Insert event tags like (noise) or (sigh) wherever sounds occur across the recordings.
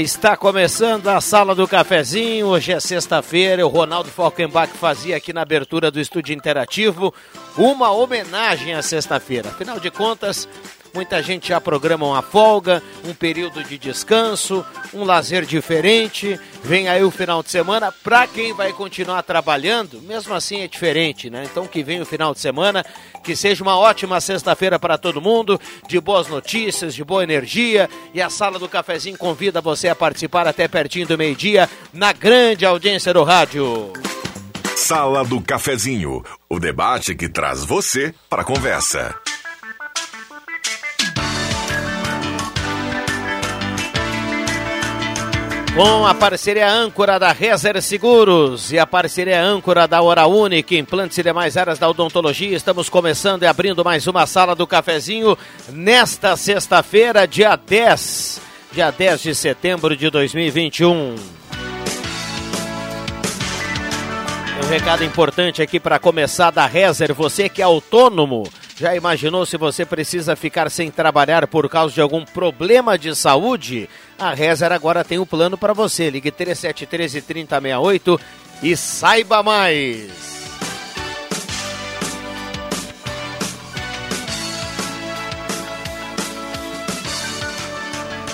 Está começando a sala do cafezinho. Hoje é sexta-feira. O Ronaldo Falkenbach fazia aqui na abertura do estúdio interativo uma homenagem à sexta-feira. Afinal de contas, Muita gente já programa uma folga, um período de descanso, um lazer diferente. Vem aí o final de semana. Para quem vai continuar trabalhando, mesmo assim é diferente, né? Então que vem o final de semana, que seja uma ótima sexta-feira para todo mundo, de boas notícias, de boa energia. E a sala do cafezinho convida você a participar até pertinho do meio-dia na grande audiência do rádio. Sala do Cafezinho, o debate que traz você para a conversa. Com a parceria âncora da Rezer Seguros e a parceria âncora da Hora Única, implantes e demais áreas da odontologia, estamos começando e abrindo mais uma sala do cafezinho nesta sexta-feira, dia 10, dia 10 de setembro de 2021. Um. Recado importante aqui para começar da Rezer, você que é autônomo, já imaginou se você precisa ficar sem trabalhar por causa de algum problema de saúde? A Rezer agora tem um plano para você. Ligue 3713 3068 e saiba mais.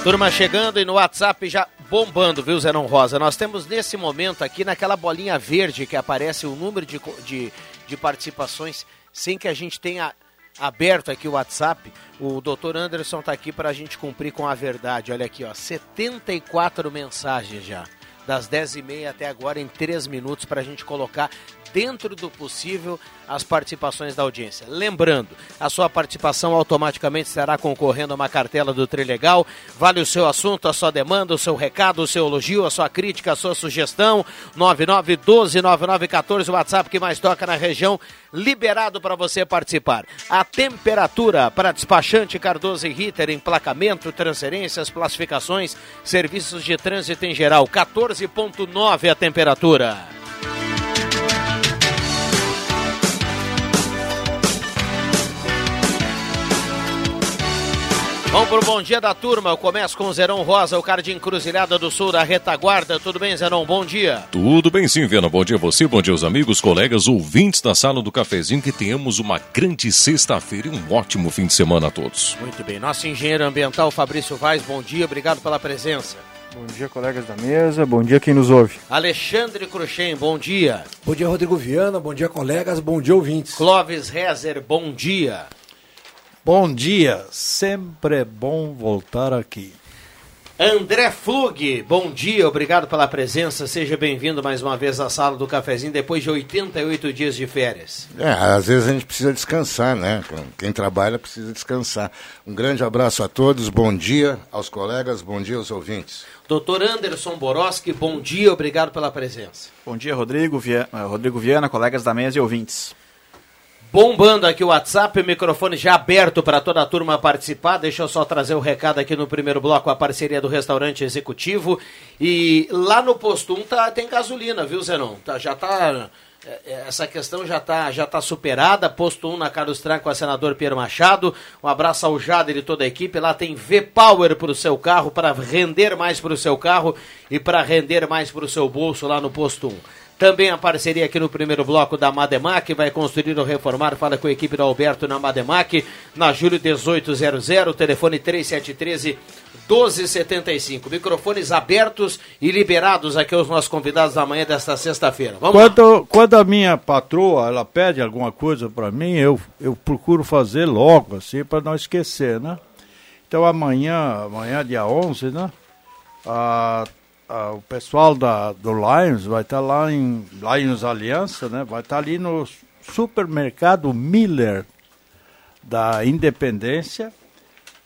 Turma chegando e no WhatsApp já bombando, viu, Zenon Rosa? Nós temos nesse momento aqui, naquela bolinha verde que aparece o número de, de, de participações, sem que a gente tenha aberto aqui o WhatsApp. O doutor Anderson está aqui para a gente cumprir com a verdade. Olha aqui, ó, 74 mensagens já. Das 10h30 até agora, em 3 minutos, para a gente colocar dentro do possível as participações da audiência. Lembrando, a sua participação automaticamente estará concorrendo a uma cartela do Trilegal. Vale o seu assunto, a sua demanda, o seu recado, o seu elogio, a sua crítica, a sua sugestão. 99129914, o WhatsApp que mais toca na região, liberado para você participar. A temperatura para despachante Cardoso e Ritter, emplacamento, transferências, classificações, serviços de trânsito em geral, 14.9 a temperatura. Vamos pro bom dia da turma. Eu começo com o Zerão Rosa, o cara de Encruzilhada do Sul da retaguarda. Tudo bem, Zerão? Bom dia. Tudo bem sim, Viana. Bom dia a você, bom dia aos amigos, colegas, ouvintes da sala do cafezinho. Que tenhamos uma grande sexta-feira e um ótimo fim de semana a todos. Muito bem. Nosso engenheiro ambiental, Fabrício Vaz, bom dia. Obrigado pela presença. Bom dia, colegas da mesa. Bom dia, quem nos ouve. Alexandre Cruxem, bom dia. Bom dia, Rodrigo Viana. Bom dia, colegas. Bom dia, ouvintes. Clóvis Rezer, bom dia. Bom dia, sempre é bom voltar aqui. André Flug, bom dia, obrigado pela presença, seja bem-vindo mais uma vez à sala do cafezinho depois de 88 dias de férias. É, às vezes a gente precisa descansar, né? Quem trabalha precisa descansar. Um grande abraço a todos, bom dia aos colegas, bom dia aos ouvintes. Doutor Anderson Boroski, bom dia, obrigado pela presença. Bom dia, Rodrigo Viana, Rodrigo Viana colegas da mesa e ouvintes. Bombando aqui o WhatsApp, o microfone já aberto para toda a turma participar. Deixa eu só trazer o recado aqui no primeiro bloco, a parceria do restaurante executivo. E lá no posto 1 tá, tem gasolina, viu, Zenon? Tá, já tá. Essa questão já está já tá superada. Posto 1 na Carlos Tran com a senador Pierre Machado. Um abraço ao Jader e toda a equipe. Lá tem V-Power para o seu carro, para render mais para o seu carro e para render mais para o seu bolso lá no posto 1. Também a parceria aqui no primeiro bloco da Mademac, vai construir ou reformar, fala com a equipe da Alberto na Mademac, na Júlio 1800, telefone 3713 1275. Microfones abertos e liberados aqui aos nossos convidados da manhã desta sexta-feira. Quando, lá. Quando a minha patroa ela pede alguma coisa para mim, eu, eu procuro fazer logo, assim, para não esquecer, né? Então amanhã, amanhã dia 11, né? A, a, o pessoal da, do Lions vai estar tá lá em Lions Aliança, né? Vai estar tá ali no supermercado Miller da Independência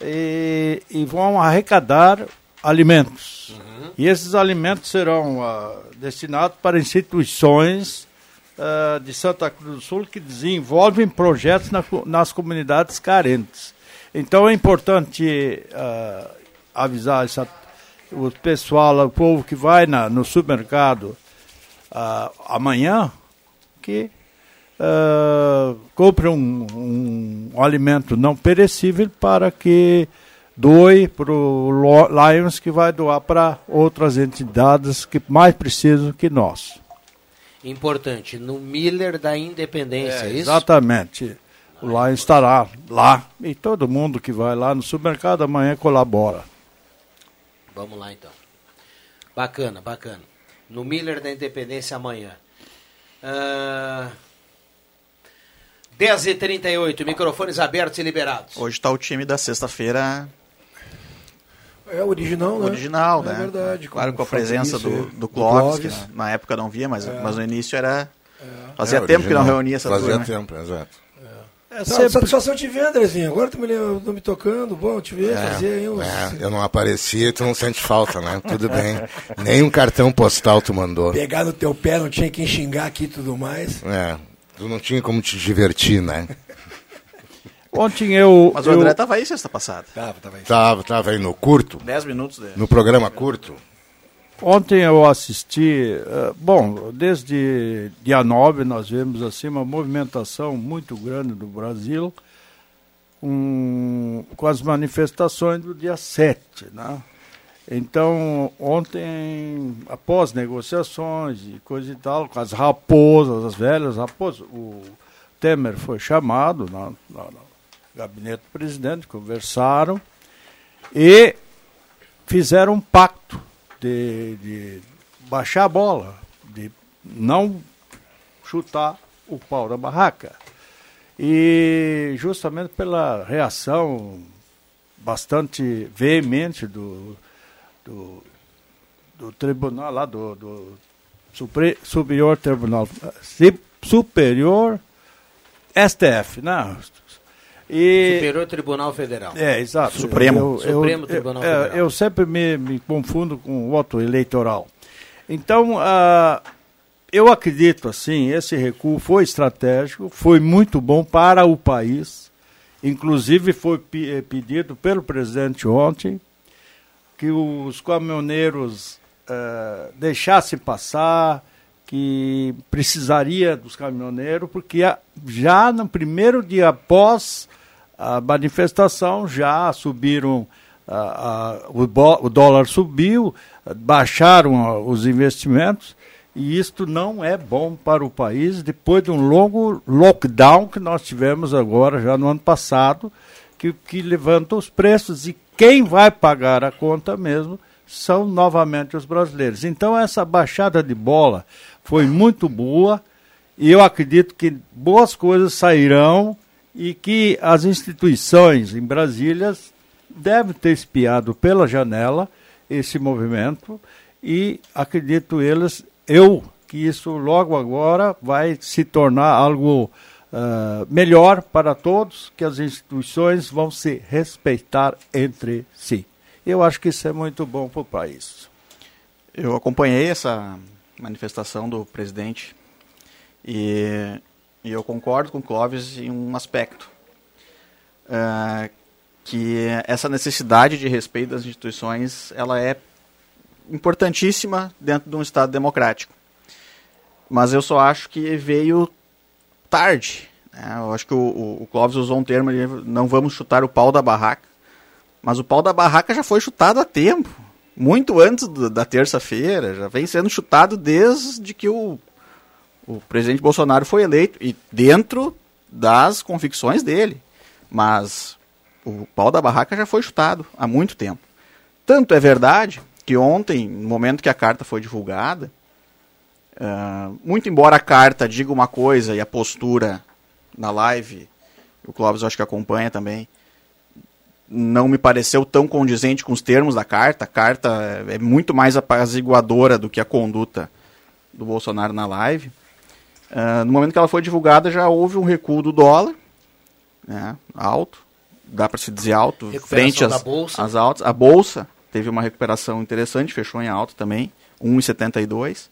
e, e vão arrecadar alimentos. Uhum. E esses alimentos serão uh, destinados para instituições uh, de Santa Cruz do Sul que desenvolvem projetos na, nas comunidades carentes. Então é importante uh, avisar essa, o pessoal, o povo que vai na, no supermercado amanhã que uh, compre um, um, um, alimento não perecível para que doe para o Lions, que vai doar para outras entidades que mais precisam que nós. Importante, no Miller da Independência, é, é isso? Exatamente. O Lions estará lá e todo mundo que vai lá no supermercado amanhã colabora. Vamos lá então. Bacana, bacana. No Miller da Independência amanhã. Uh, 10h38, microfones abertos e liberados. Hoje está o time da sexta-feira. É original, né? Original, é né? É verdade. Claro, com a presença do, do Clóvis, que na, época não via, mas, é. mas no início era. É. Fazia é, tempo que não reunia essa Fazia turma. Fazia tempo, exato. É, sempre... Satisfação te ver, Andrezinho. Agora tu me, não me tocando, bom te ver, é, fazer aí uns... é, Eu não apareci e tu não sente falta, né? Tudo (laughs) bem. Nem um cartão postal tu mandou. Pegar no teu pé, não tinha quem xingar aqui e tudo mais. É, tu não tinha como te divertir, né? (laughs) Ontem eu. Mas o André estava aí sexta passada. Tava, tava aí. Tava, tava aí no curto. Dez minutos dele. No programa curto. Ontem eu assisti, uh, bom, desde dia 9 nós vemos assim uma movimentação muito grande do Brasil com, com as manifestações do dia 7, né? Então, ontem, após negociações e coisa e tal, com as raposas, as velhas raposas, o Temer foi chamado na, na, no gabinete do presidente, conversaram e fizeram um pacto de, de baixar a bola, de não chutar o pau da barraca. E justamente pela reação bastante veemente do, do, do tribunal lá, do, do Superior Tribunal Superior STF, né? E, Superior Tribunal Federal. É, exato. Supremo. Eu, eu, Supremo Tribunal eu, Federal. Eu sempre me, me confundo com o voto eleitoral. Então, uh, eu acredito, assim, esse recuo foi estratégico, foi muito bom para o país. Inclusive, foi eh, pedido pelo presidente ontem que os caminhoneiros uh, deixassem passar, que precisaria dos caminhoneiros, porque já no primeiro dia após a manifestação já subiram, a, a, o, o, dólar subiu, baixaram os investimentos, e isto não é bom para o país depois de um longo lockdown que nós tivemos agora, já no ano passado, que, que levanta os preços e quem vai pagar a conta mesmo são novamente os brasileiros. Então essa baixada de bola foi muito boa e eu acredito que boas coisas sairão e que as instituições em Brasília devem ter espiado pela janela esse movimento e acredito eles, eu, que isso logo agora vai se tornar algo uh, melhor para todos, que as instituições vão se respeitar entre si. Eu acho que isso é muito bom para o país. Eu acompanhei essa manifestação do presidente e e eu concordo com o Clóvis em um aspecto. Uh, que essa necessidade de respeito das instituições ela é importantíssima dentro de um Estado democrático. Mas eu só acho que veio tarde. Né? Eu acho que o, o, Clóvis usou um termo, não vamos chutar o pau da barraca. Mas o pau da barraca já foi chutado há tempo. Muito antes do, da terça-feira. Já vem sendo chutado desde que o o presidente Bolsonaro foi eleito e dentro das convicções dele. Mas o pau da barraca já foi chutado há muito tempo. Tanto é verdade que ontem, no momento que a carta foi divulgada, uh, muito embora a carta diga uma coisa e a postura na live, o Clóvis acho que acompanha também, não me pareceu tão condizente com os termos da carta. A carta é muito mais apaziguadora do que a conduta do Bolsonaro na live. Uh, no momento que ela foi divulgada, já houve um recuo do dólar, né, alto, dá para se dizer alto, frente às, às altas. A bolsa teve uma recuperação interessante, fechou em alta também, 1,72.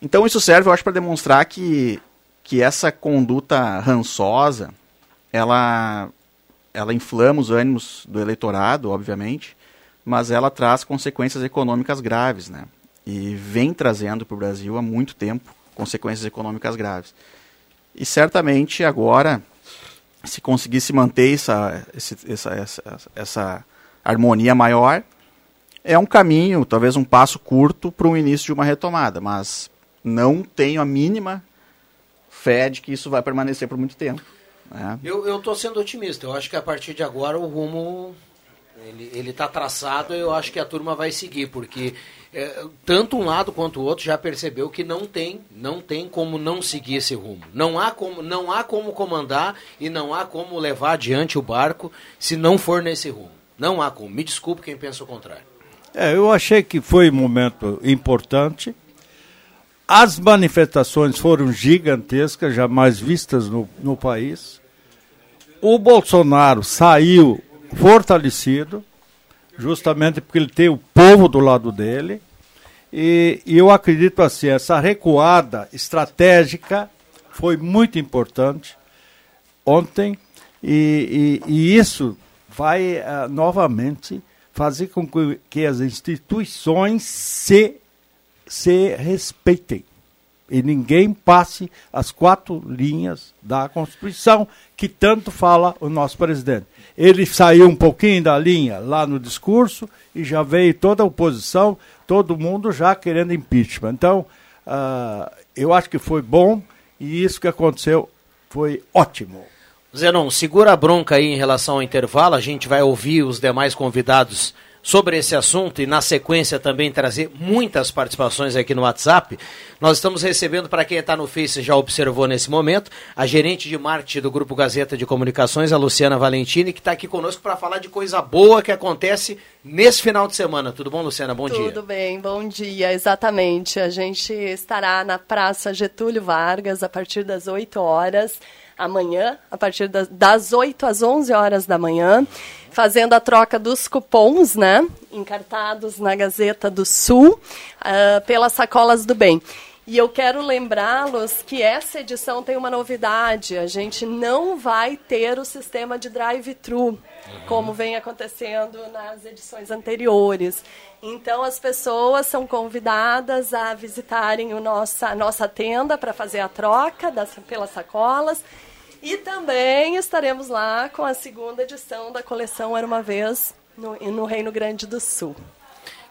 Então isso serve, eu acho, para demonstrar que, que essa conduta rançosa, ela ela inflama os ânimos do eleitorado, obviamente, mas ela traz consequências econômicas graves, né? E vem trazendo para o Brasil há muito tempo consequências econômicas graves. E certamente agora, se conseguisse manter essa, essa, essa, essa harmonia maior, é um caminho, talvez um passo curto para o início de uma retomada, mas não tenho a mínima fé de que isso vai permanecer por muito tempo. É. Eu estou sendo otimista. Eu acho que a partir de agora o rumo ele está traçado. Eu acho que a turma vai seguir, porque é, tanto um lado quanto o outro já percebeu que não tem, não tem como não seguir esse rumo. Não há como, não há como comandar e não há como levar adiante o barco se não for nesse rumo. Não há como. Me desculpe quem pensa o contrário. É, eu achei que foi um momento importante. As manifestações foram gigantescas, jamais vistas no, no país. O Bolsonaro saiu fortalecido, justamente porque ele tem o povo do lado dele. E, e eu acredito assim, essa recuada estratégica foi muito importante ontem e, e, e isso vai uh, novamente fazer com que, as instituições se se respeitem e ninguém passe as quatro linhas da Constituição que tanto fala o nosso presidente. Ele saiu um pouquinho da linha lá no discurso e já veio toda a oposição, todo mundo já querendo impeachment. Então, uh, eu acho que foi bom e isso que aconteceu foi ótimo. Zenon, segura a bronca aí em relação ao intervalo, a gente vai ouvir os demais convidados sobre esse assunto e na sequência também trazer muitas participações aqui no WhatsApp. Nós estamos recebendo, para quem está no Face já observou nesse momento, a gerente de marketing do Grupo Gazeta de Comunicações, a Luciana Valentini, que está aqui conosco para falar de coisa boa que acontece nesse final de semana. Tudo bom, Luciana? Bom Tudo dia. Tudo bem, bom dia. Exatamente. A gente estará na Praça Getúlio Vargas a partir das 8 horas amanhã, a partir das, das 8 às 11 horas da manhã, fazendo a troca dos cupons, né, encartados na Gazeta do Sul, uh, pelas sacolas do bem. E eu quero lembrá-los que essa edição tem uma novidade. A gente não vai ter o sistema de drive-thru, como vem acontecendo nas edições anteriores. Então, as pessoas são convidadas a visitarem o nossa, a nossa tenda para fazer a troca das, pelas sacolas. E também estaremos lá com a segunda edição da coleção Era uma Vez no, no Reino Grande do Sul.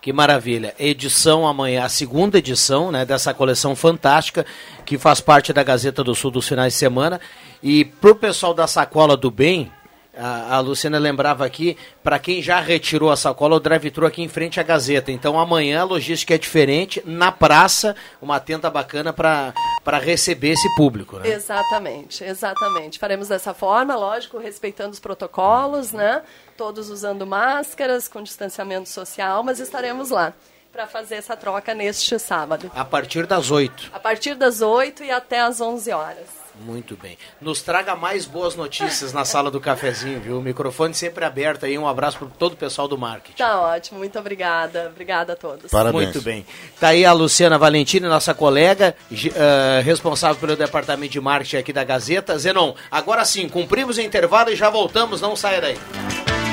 Que maravilha. Edição amanhã, a segunda edição né, dessa coleção fantástica que faz parte da Gazeta do Sul dos finais de semana. E para o pessoal da Sacola do Bem, a, a Luciana lembrava aqui, para quem já retirou a sacola, o drive-thru aqui em frente à Gazeta. Então amanhã a logística é diferente, na praça, uma tenda bacana para receber esse público. Né? Exatamente, exatamente. Faremos dessa forma, lógico, respeitando os protocolos, né? Todos usando máscaras, com distanciamento social, mas estaremos lá para fazer essa troca neste sábado. A partir das 8. A partir das 8 e até às 11 horas. Muito bem. Nos traga mais boas notícias na sala do cafezinho, viu? O microfone sempre aberto aí. Um abraço para todo o pessoal do marketing. Tá ótimo, muito obrigada. Obrigada a todos. Parabéns. Muito bem. Tá aí a Luciana Valentini, nossa colega, uh, responsável pelo departamento de marketing aqui da Gazeta. Zenon, agora sim, cumprimos o intervalo e já voltamos. Não saia daí.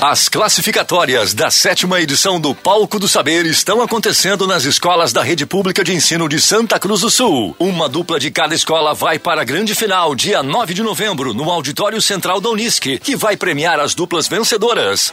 As classificatórias da sétima edição do Palco do Saber estão acontecendo nas escolas da Rede Pública de Ensino de Santa Cruz do Sul. Uma dupla de cada escola vai para a grande final, dia 9 de novembro, no Auditório Central da Unisc, que vai premiar as duplas vencedoras.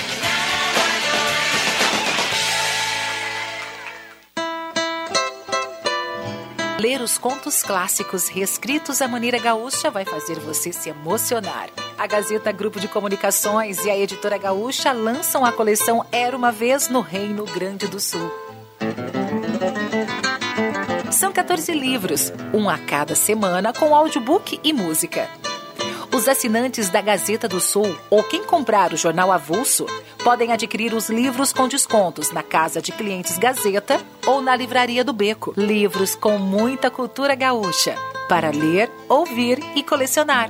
Ler os contos clássicos reescritos à maneira gaúcha vai fazer você se emocionar. A Gazeta Grupo de Comunicações e a Editora Gaúcha lançam a coleção Era uma Vez no Reino Grande do Sul. São 14 livros, um a cada semana com audiobook e música. Os assinantes da Gazeta do Sul ou quem comprar o jornal avulso podem adquirir os livros com descontos na Casa de Clientes Gazeta ou na Livraria do Beco. Livros com muita cultura gaúcha para ler, ouvir e colecionar.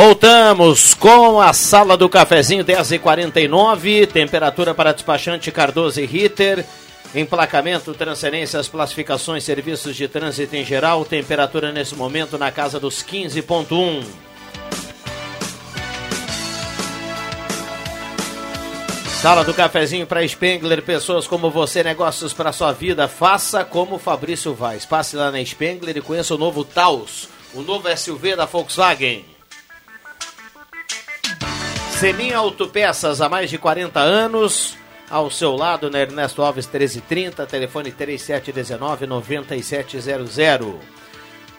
Voltamos com a sala do cafezinho 10h49, temperatura para despachante Cardoso e Ritter, emplacamento, transferências, classificações, serviços de trânsito em geral, temperatura nesse momento na casa dos 15.1. Sala do cafezinho para Spengler, pessoas como você, negócios para sua vida, faça como Fabrício Vaz. Passe lá na Spengler e conheça o novo Taos, o novo SUV da Volkswagen. Semin Autopeças há mais de 40 anos. Ao seu lado, na Ernesto Alves 1330, telefone 3719-9700.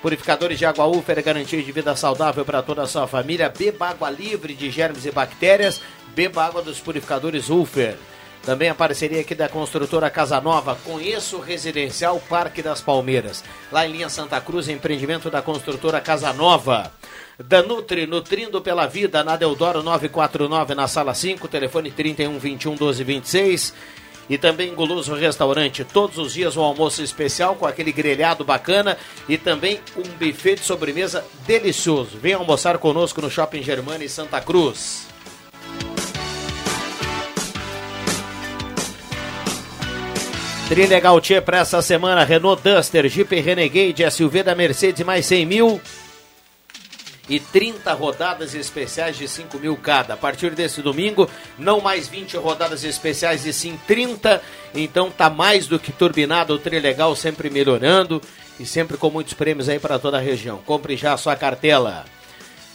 Purificadores de água Ufer, garantia de vida saudável para toda a sua família. Beba água livre de germes e bactérias. Beba água dos purificadores Ufer. Também a parceria aqui da construtora Casa Nova. Conheça o Residencial Parque das Palmeiras. Lá em linha Santa Cruz, empreendimento da construtora Casa Nova. Da Nutri, nutrindo pela vida, na Deodoro 949, na sala 5, telefone 31 21 12 26. E também Guloso Restaurante, todos os dias um almoço especial com aquele grelhado bacana e também um buffet de sobremesa delicioso. Venha almoçar conosco no Shopping Germana em Santa Cruz. Trilegal Tia para essa semana, Renault Duster, Jeep Renegade, SUV da Mercedes mais 100 mil e 30 rodadas especiais de 5 mil cada. A partir desse domingo, não mais 20 rodadas especiais e sim 30. Então tá mais do que turbinado o Trilegal, sempre melhorando e sempre com muitos prêmios aí para toda a região. Compre já a sua cartela.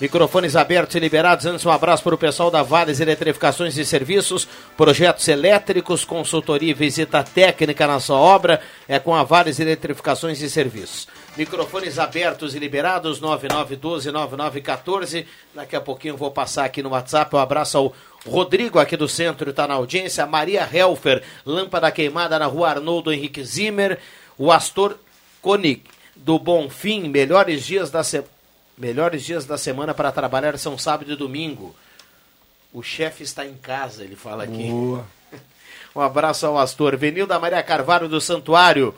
Microfones abertos e liberados. Antes, um abraço para o pessoal da Vales Eletrificações e Serviços, projetos elétricos, consultoria e visita técnica na sua obra. É com a Vales Eletrificações e Serviços. Microfones abertos e liberados, 9912-9914. Daqui a pouquinho eu vou passar aqui no WhatsApp. Um abraço ao Rodrigo aqui do centro, está na audiência. Maria Helfer, lâmpada queimada na rua Arnoldo Henrique Zimmer. O Astor Konig, do Bonfim, melhores dias da semana Melhores dias da semana para trabalhar são sábado e domingo. O chefe está em casa, ele fala aqui. Boa. (laughs) Um abraço ao Astor. Venilda Maria Carvalho do Santuário.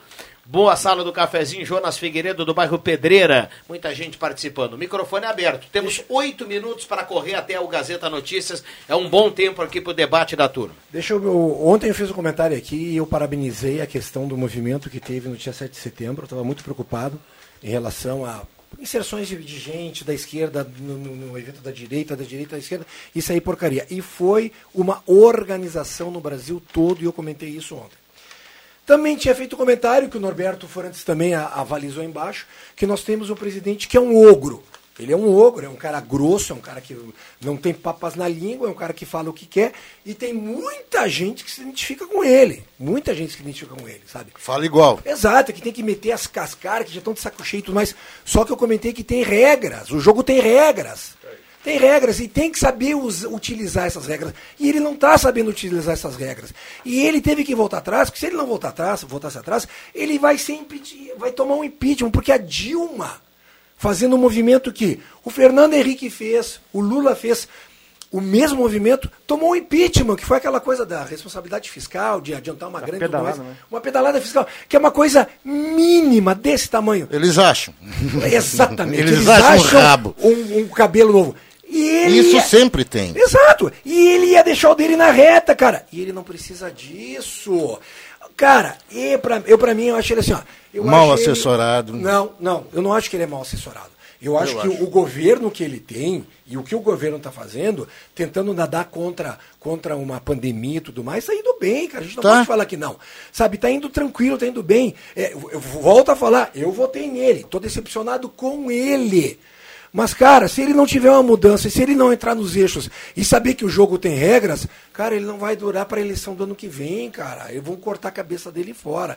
Boa sala do cafezinho, Jonas Figueiredo do bairro Pedreira. Muita gente participando. Microfone aberto. Temos oito minutos para correr até o Gazeta Notícias. É um bom tempo aqui para o debate da turma. Deixa eu. Ontem eu fiz um comentário aqui e eu parabenizei a questão do movimento que teve no dia 7 de setembro. Eu estava muito preocupado em relação a inserções de, de gente da esquerda no, no, no, evento da direita, da direita da esquerda, isso aí porcaria. E foi uma organização no Brasil todo, e eu comentei isso ontem. Também tinha feito um comentário que o Norberto Forantes também avalizou embaixo, que nós temos um presidente que é um ogro. Ele é um ogro, é um cara grosso, é um cara que não tem papas na língua, é um cara que fala o que quer, e tem muita gente que se identifica com ele. Muita gente que se identifica com ele, sabe? Fala igual. Exato, que tem que meter as cascaras, que já estão de saco cheio e tudo mais. Só que eu comentei que tem regras, o jogo tem regras. Tem regras e tem que saber us, utilizar essas regras. E ele não está sabendo utilizar essas regras. E ele teve que voltar atrás, porque se ele não voltar atrás, voltasse atrás, ele vai ser impedir, vai tomar um impeachment, porque a Dilma fazendo um movimento que o Fernando Henrique fez, o Lula fez, o mesmo movimento, tomou um impeachment, que foi aquela coisa da responsabilidade fiscal, de adiantar uma, grande pedalada, né? uma pedalada fiscal, que é uma coisa mínima desse tamanho. Eles acham. Exatamente. Eles, Eles acham, acham um rabo. Um, um cabelo novo. Isso ia... sempre tem. Exato. E ele ia deixar o dele na reta, cara. E ele não precisa disso. Cara, e pra, eu para mim, eu acho ele assim, ó. mal assessorado. Ele... Não, não, eu não acho que ele é mal assessorado. Eu acho eu que acho. o governo que ele tem e o que o governo está fazendo, tentando nadar contra, contra uma pandemia e tudo mais, está indo bem, cara. A gente não tá. pode falar que não. Sabe, está indo tranquilo, está indo bem. É, eu volto a falar, eu votei nele, estou decepcionado com ele. Mas, cara, se ele não tiver uma mudança, se ele não entrar nos eixos e saber que o jogo tem regras, cara, ele não vai durar para a eleição do ano que vem, cara. Eu vou cortar a cabeça dele fora.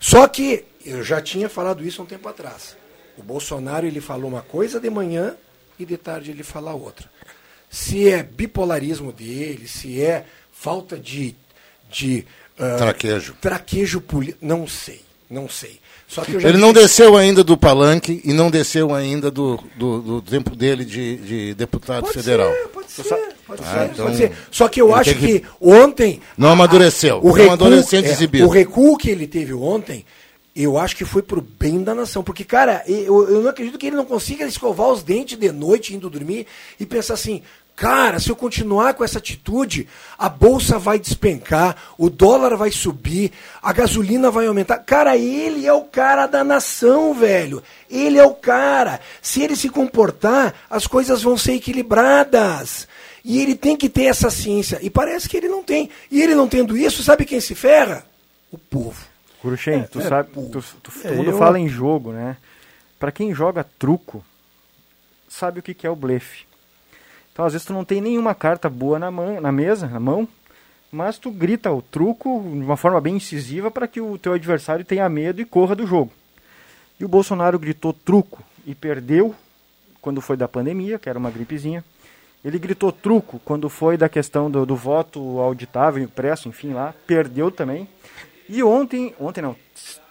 Só que eu já tinha falado isso há um tempo atrás. O Bolsonaro ele falou uma coisa de manhã e de tarde ele fala outra. Se é bipolarismo dele, se é falta de, de uh, traquejo, traquejo político, não sei, não sei. Ele não desceu ainda do palanque e não desceu ainda do, do, do tempo dele de, de deputado pode federal. Ser, pode ser, pode, ah, ser, então, pode ser. Só que eu acho que, que, ontem. Não amadureceu. A, o, recuo, é, o recuo que ele teve ontem, eu acho que foi pro bem da nação. Porque, cara, eu, eu não acredito que ele não consiga escovar os dentes de noite indo dormir e pensar assim: Cara, se eu continuar com essa atitude, a bolsa vai despencar, o dólar vai subir, a gasolina vai aumentar. Cara, ele é o cara da nação, velho. Ele é o cara. Se ele se comportar, as coisas vão ser equilibradas. E ele tem que ter essa ciência. E parece que ele não tem. E ele não tendo isso, sabe quem se ferra? O povo. Curuchem, é, tu é, sabe, tu, tu, é, eu... fala em jogo, né? Para quem joga truco, sabe o que, que é o blefe. Então, às vezes, tu não tem nenhuma carta boa na, mão, na mesa, na mão, mas tu grita o truco de uma forma bem incisiva para que o teu adversário tenha medo e corra do jogo. E o Bolsonaro gritou truco e perdeu quando foi da pandemia, que era uma gripezinha. Ele gritou truco quando foi da questão do, do voto auditável, impresso, enfim, lá, perdeu também. E ontem, ontem não,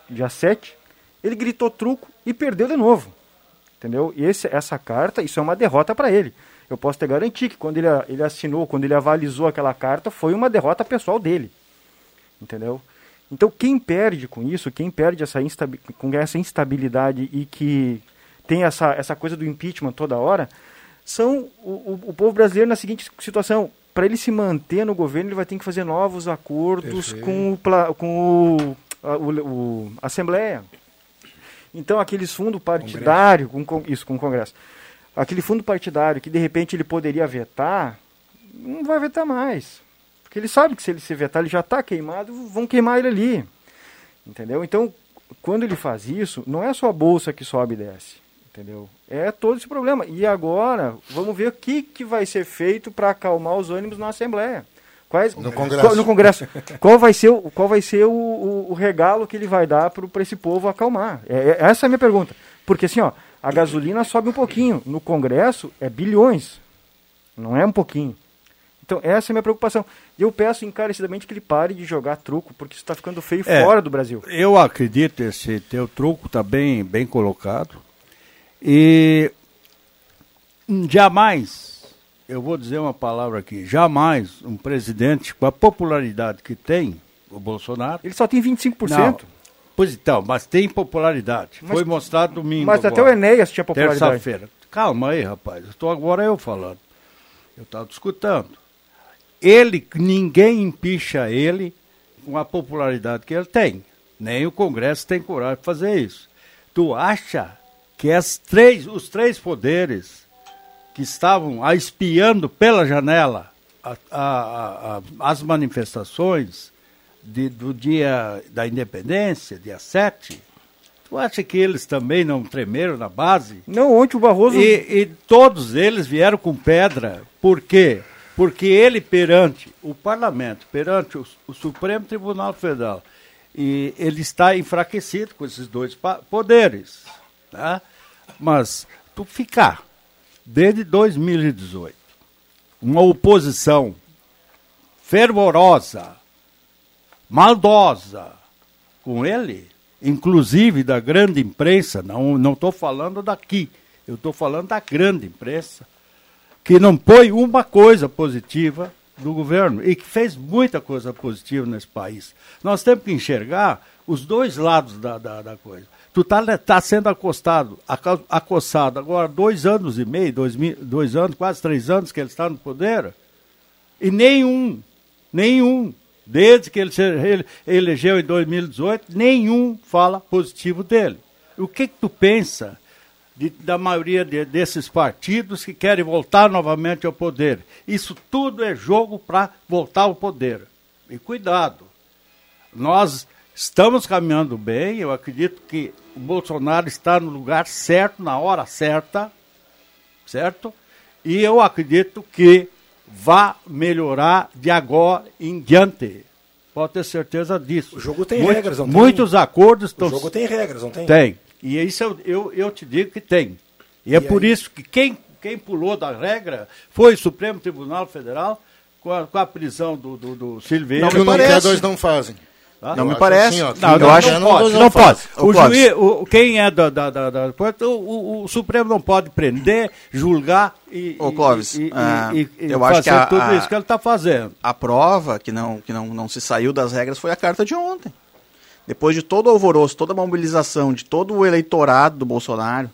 dia 7, ele gritou truco e perdeu de novo. Entendeu? E esse, essa carta, isso é uma derrota para ele eu posso te garantir que quando ele, ele assinou, quando ele avalizou aquela carta, foi uma derrota pessoal dele. Entendeu? Então, quem perde com isso, quem perde essa com essa instabilidade e que tem essa, essa coisa do impeachment toda hora, são o, o, o povo brasileiro na seguinte situação. Para ele se manter no governo, ele vai ter que fazer novos acordos com o, com o a, o, o, a Assembleia. Então, aqueles fundos partidários, com, isso, com o Congresso, aquele fundo partidário que de repente ele poderia vetar, não vai vetar mais. Porque ele sabe que se ele se vetar, ele já está queimado, vão queimar ele ali. Entendeu? Então, quando ele faz isso, não é só a bolsa que sobe e desce. Entendeu? É todo esse problema. E agora, vamos ver o que, que vai ser feito para acalmar os ânimos na Assembleia. Quais, no Congresso. Qual, no Congresso. qual vai ser, o, qual vai ser o, o, o regalo que ele vai dar para esse povo acalmar? É, é, essa é a minha pergunta. Porque assim, ó, a gasolina sobe um pouquinho. No Congresso é bilhões. Não é um pouquinho. Então, essa é a minha preocupação. E eu peço encarecidamente que ele pare de jogar truco, porque isso está ficando feio é, fora do Brasil. Eu acredito esse teu truco está bem, bem colocado. E jamais, eu vou dizer uma palavra aqui, jamais um presidente com a popularidade que tem, o Bolsonaro. Ele só tem 25%. Não, pois então, mas tem popularidade. Mas, Foi mostrado domingo. Mas agora, até o Enéas tinha popularidade. Terça-feira. Calma aí, rapaz. Estou agora eu falando. Eu estava escutando. Ele, ninguém empicha ele com a popularidade que ele tem. Nem o Congresso tem coragem de fazer isso. Tu acha que as três, os três poderes que estavam espiando pela janela a, a, a, as manifestações de, do dia da independência, dia 7, tu acha que eles também não tremeram na base? Não, ontem o Barroso... E, e todos eles vieram com pedra. Por quê? Porque ele perante o parlamento, perante o, o Supremo Tribunal Federal, e ele está enfraquecido com esses dois poderes. Tá? Mas tu ficar desde 2018 uma oposição fervorosa, maldosa com ele, inclusive da grande imprensa, não estou falando daqui, eu estou falando da grande imprensa, que não põe uma coisa positiva do governo e que fez muita coisa positiva nesse país. Nós temos que enxergar os dois lados da, da, da coisa. Tu está tá sendo acostado, acossado agora dois anos e meio, dois, dois anos, quase três anos que ele está no poder, e nenhum, nenhum, desde que ele se ele elegeu em 2018, nenhum fala positivo dele. O que, que tu pensa de, da maioria de, desses partidos que querem voltar novamente ao poder? Isso tudo é jogo para voltar ao poder. E cuidado, nós estamos caminhando bem, eu acredito que o Bolsonaro está no lugar certo, na hora certa, certo? E eu acredito que vai melhorar de agora em diante. Pode ter certeza disso. O jogo tem Muito, regras, não tem? Muitos acordos estão. O jogo tem regras, não tem? Tem. E isso eu, eu, eu te digo que tem. E, é e é aí? por isso que quem, quem pulou da regra foi o Supremo Tribunal Federal com a, com a prisão do, do, do Silveira. Não, não quer, dois não fazem. Tá? Não me parece. Assim, ó, não, eu acho não pode. Não pode. O juiz, o, quem é da, da, da, da o, o, o, Supremo não pode prender, julgar e, Ô, Clóvis, e, e, e, eu fazer acho que a, tudo isso que ele está fazendo. A prova que não que não, não se saiu das regras foi a carta de ontem. Depois de todo o alvoroço, toda a mobilização de todo o eleitorado do Bolsonaro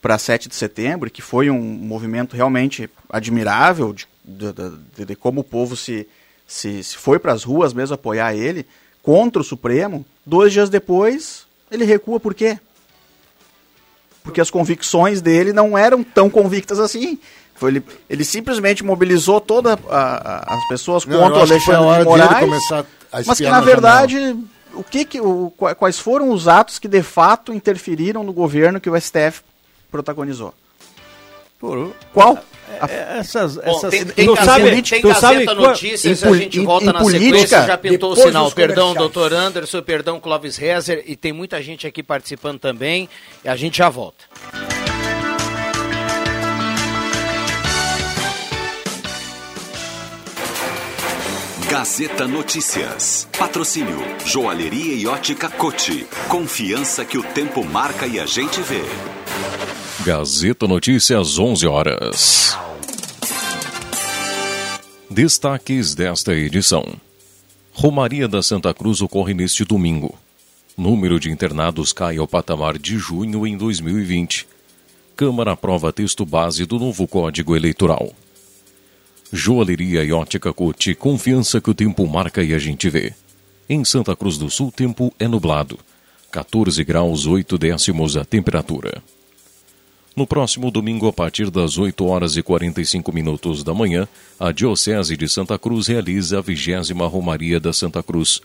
para 7 de setembro, que foi um movimento realmente admirável de, de, de, de como o povo se, se, se foi para as ruas mesmo apoiar ele contra o Supremo, dois dias depois ele recua por quê? Porque as convicções dele não eram tão convictas assim. Foi, ele, ele simplesmente mobilizou todas as pessoas não, contra o Alexandre de Moraes, mas que na verdade o que, que o, quais foram os atos que de fato interferiram no governo que o STF protagonizou? Qual? É, essas, Bom, essas, tem, tem, Gazeta, sabe, tem Gazeta sabe, Notícias, em, a gente volta em, na política, sequência, já pintou o sinal. Perdão, doutor Anderson, perdão, Clóvis Rezer, e tem muita gente aqui participando também, e a gente já volta. Gazeta Notícias. Patrocínio. Joalheria e ótica Cote. Confiança que o tempo marca e a gente vê. Gazeta Notícias, 11 horas. Destaques desta edição: Romaria da Santa Cruz ocorre neste domingo. Número de internados cai ao patamar de junho em 2020. Câmara aprova texto base do novo Código Eleitoral. Joalheria e ótica Cote, confiança que o tempo marca e a gente vê. Em Santa Cruz do Sul, tempo é nublado. 14 graus 8 décimos a temperatura. No próximo domingo, a partir das 8 horas e 45 minutos da manhã, a Diocese de Santa Cruz realiza a vigésima Romaria da Santa Cruz.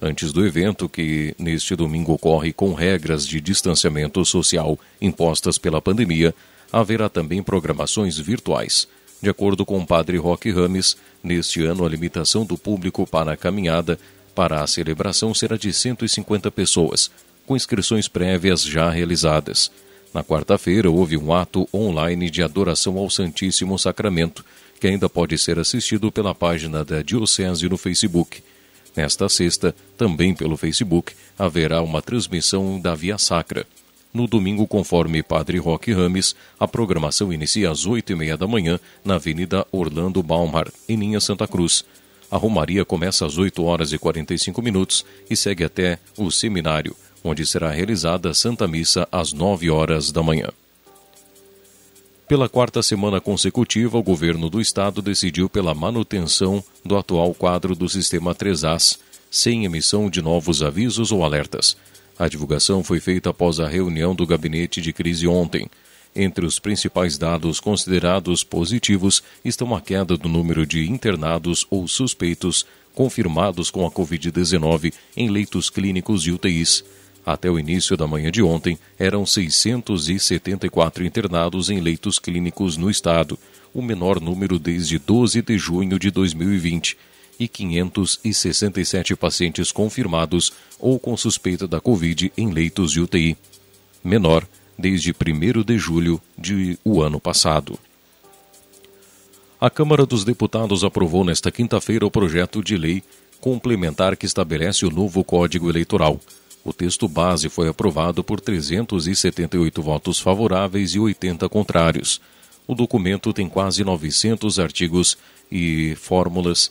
Antes do evento, que neste domingo ocorre com regras de distanciamento social impostas pela pandemia, haverá também programações virtuais. De acordo com o padre Roque Rames, neste ano a limitação do público para a caminhada para a celebração será de 150 pessoas, com inscrições prévias já realizadas. Na quarta-feira, houve um ato online de adoração ao Santíssimo Sacramento, que ainda pode ser assistido pela página da Diocese no Facebook. Nesta sexta, também pelo Facebook, haverá uma transmissão da Via Sacra. No domingo, conforme Padre Roque Rames, a programação inicia às oito e meia da manhã na Avenida Orlando Baumhar, em Linha Santa Cruz. A Romaria começa às 8 horas e 45 minutos e segue até o seminário, onde será realizada a Santa Missa às 9 horas da manhã. Pela quarta semana consecutiva, o governo do estado decidiu pela manutenção do atual quadro do sistema 3As, sem emissão de novos avisos ou alertas. A divulgação foi feita após a reunião do gabinete de crise ontem. Entre os principais dados considerados positivos estão a queda do número de internados ou suspeitos confirmados com a Covid-19 em leitos clínicos e UTIs até o início da manhã de ontem, eram 674 internados em leitos clínicos no estado, o menor número desde 12 de junho de 2020, e 567 pacientes confirmados ou com suspeita da Covid em leitos de UTI, menor desde 1 de julho de o ano passado. A Câmara dos Deputados aprovou nesta quinta-feira o projeto de lei complementar que estabelece o novo Código Eleitoral. O texto base foi aprovado por 378 votos favoráveis e 80 contrários. O documento tem quase 900 artigos e fórmulas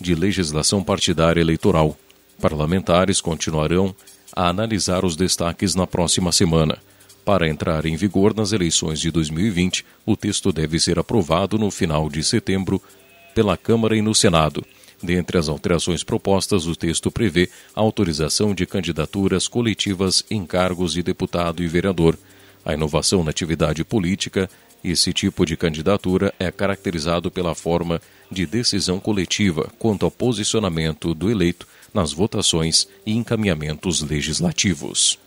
de legislação partidária eleitoral. Parlamentares continuarão a analisar os destaques na próxima semana. Para entrar em vigor nas eleições de 2020, o texto deve ser aprovado no final de setembro pela Câmara e no Senado. Dentre as alterações propostas, o texto prevê a autorização de candidaturas coletivas em cargos de deputado e vereador. A inovação na atividade política, esse tipo de candidatura é caracterizado pela forma de decisão coletiva quanto ao posicionamento do eleito nas votações e encaminhamentos legislativos.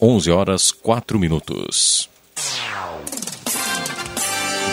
11 horas 4 minutos.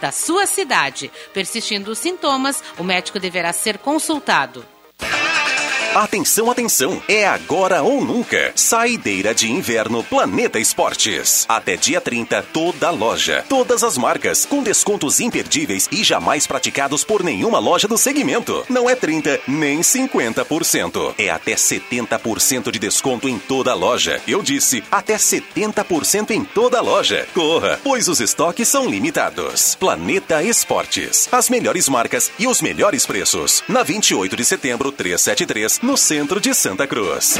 da sua cidade. Persistindo os sintomas, o médico deverá ser consultado. Atenção, atenção! É agora ou nunca. Saideira de inverno Planeta Esportes. Até dia 30, toda loja, todas as marcas, com descontos imperdíveis e jamais praticados por nenhuma loja do segmento. Não é 30 nem 50%. É até 70% de desconto em toda loja. Eu disse, até 70% em toda loja. Corra, pois os estoques são limitados. Planeta Esportes. As melhores marcas e os melhores preços. Na 28 de setembro, 373, no centro de Santa Cruz.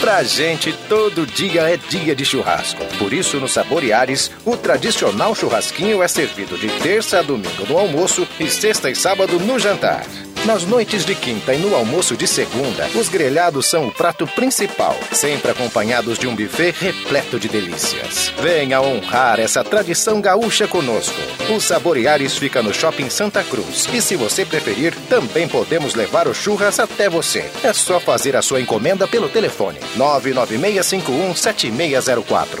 Pra gente, todo dia é dia de churrasco. Por isso, no Saboreares, o tradicional churrasquinho é servido de terça a domingo no almoço e sexta e sábado no jantar. Nas noites de quinta e no almoço de segunda, os grelhados são o prato principal, sempre acompanhados de um buffet repleto de delícias. Venha honrar essa tradição gaúcha conosco. O Saboreares fica no Shopping Santa Cruz. E se você preferir, também podemos levar o churras até você. É só fazer a sua encomenda pelo telefone 996517604.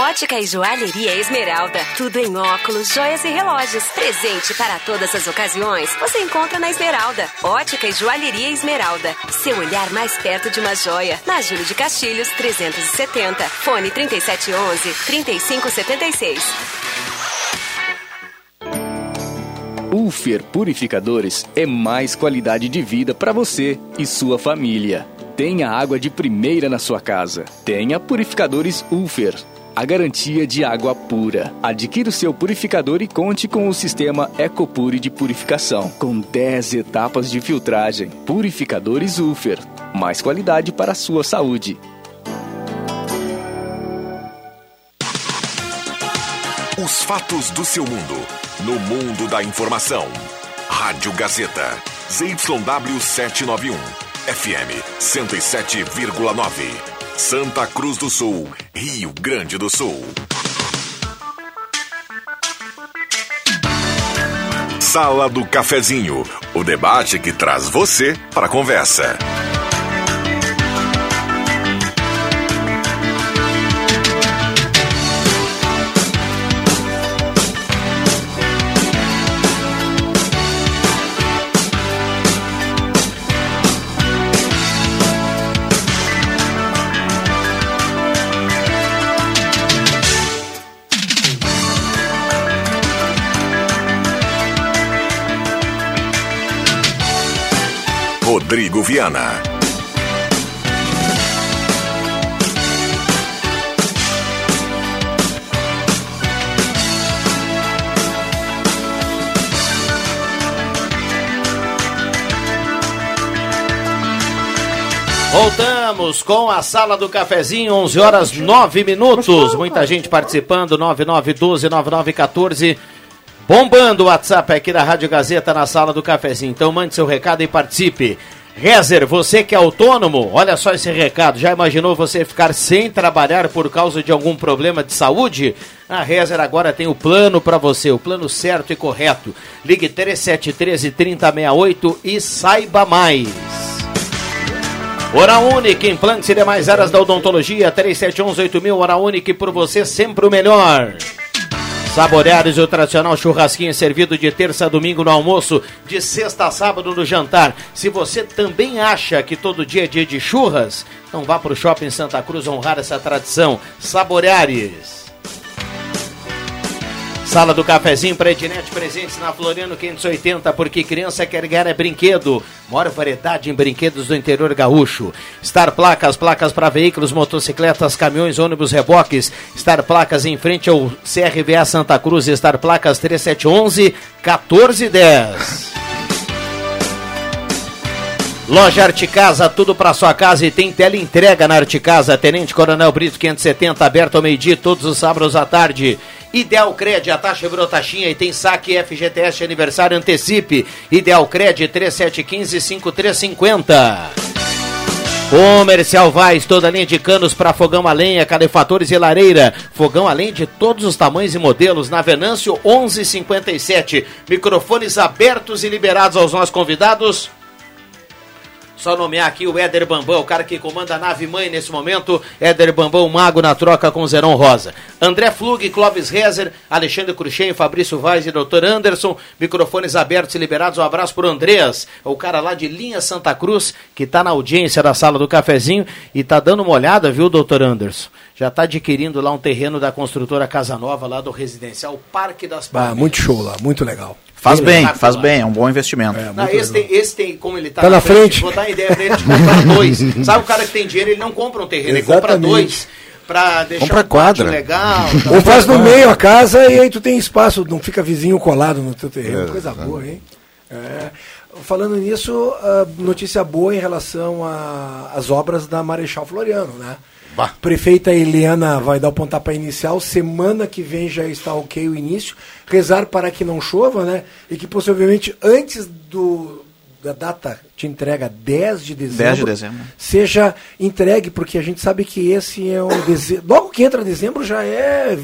Ótica e Joalheria Esmeralda. Tudo em óculos, joias e relógios. Presente para todas as ocasiões. Você encontra na Esmeralda. Ótica e Joalheria Esmeralda. Seu olhar mais perto de uma joia. Na Júlio de Castilhos, 370. Fone 3711 3576. Ulfer Purificadores é mais qualidade de vida para você e sua família. Tenha água de primeira na sua casa. Tenha purificadores Ulfer a garantia de água pura. Adquira o seu purificador e conte com o sistema Ecopure de purificação, com 10 etapas de filtragem. Purificadores Ufer. Mais qualidade para a sua saúde. Os fatos do seu mundo. No mundo da informação. Rádio Gazeta. ZYW 791. FM 107,9. Santa Cruz do Sul, Rio Grande do Sul. Sala do Cafezinho, o debate que traz você para a conversa. Rodrigo Viana. Voltamos com a sala do cafezinho, 11 horas 9 minutos. Muita gente participando, 9912-9914. Bombando o WhatsApp aqui da Rádio Gazeta na sala do cafezinho. Então mande seu recado e participe. Rezer, você que é autônomo, olha só esse recado. Já imaginou você ficar sem trabalhar por causa de algum problema de saúde? A Rezer agora tem o plano para você, o plano certo e correto. Ligue 3713 3068 e saiba mais. Hora Única, implantes e demais áreas da odontologia, 3711-8000, Hora Única, por você sempre o melhor. Saboreares, o tradicional churrasquinho servido de terça a domingo no almoço, de sexta a sábado no jantar. Se você também acha que todo dia é dia de churras, então vá para o Shopping Santa Cruz honrar essa tradição. Saboreares. Sala do cafezinho para Ednet presentes na Floriano 580, porque criança quer ganhar é brinquedo. Maior variedade em brinquedos do interior gaúcho. Star Placas, placas para veículos, motocicletas, caminhões, ônibus, reboques. Star Placas em frente ao CRVA Santa Cruz, Star Placas 3711 1410. Loja Arte Casa, tudo para sua casa e tem tela entrega na Arte Casa. Tenente Coronel Brito 570, aberto ao meio-dia todos os sábados à tarde. Ideal Cred, a taxa virou taxinha e tem saque FGTS aniversário antecipe. Ideal Cred 3715-5350. Comercial Vaz, toda linha de canos para fogão a lenha, calefatores e lareira. Fogão a lenha de todos os tamanhos e modelos. Na Venâncio 1157. Microfones abertos e liberados aos nossos convidados. Só nomear aqui o Éder Bambão, o cara que comanda a nave mãe nesse momento. Éder Bambão, mago na troca com Zerão Rosa. André Flug, Clóvis Rezer, Alexandre Cruxem, Fabrício Vaz e Dr. Anderson. Microfones abertos e liberados. Um abraço pro Andreas, o cara lá de Linha Santa Cruz, que tá na audiência da sala do cafezinho e tá dando uma olhada, viu, doutor Anderson? Já está adquirindo lá um terreno da construtora Casa Nova, lá do residencial Parque das Palmeiras. Ah, muito show lá, muito legal. Faz bem, faz bem, é um bom investimento. É, não, esse, tem, esse, tem, como ele tá, tá na frente, frente. Vou dar uma ideia pra ele de comprar (laughs) dois. Sabe o cara que tem dinheiro, ele não compra um terreno, Exatamente. ele compra dois pra deixar Compra um quadra. legal. (laughs) Tá Ou faz no meio a casa e aí tu tem espaço, não fica vizinho colado no teu terreno. É, Coisa é. boa, hein? É. Falando nisso, notícia boa em relação às obras da Marechal Floriano, né? Bah. Prefeita Eliana vai dar o pontapé inicial. Semana que vem já está ok o início. Rezar para que não chova, né? E que possivelmente antes do, da data de entrega 10 de dezembro, 10 de dezembro. seja entregue, porque a gente sabe que esse é um dezembro. Logo que entra dezembro já é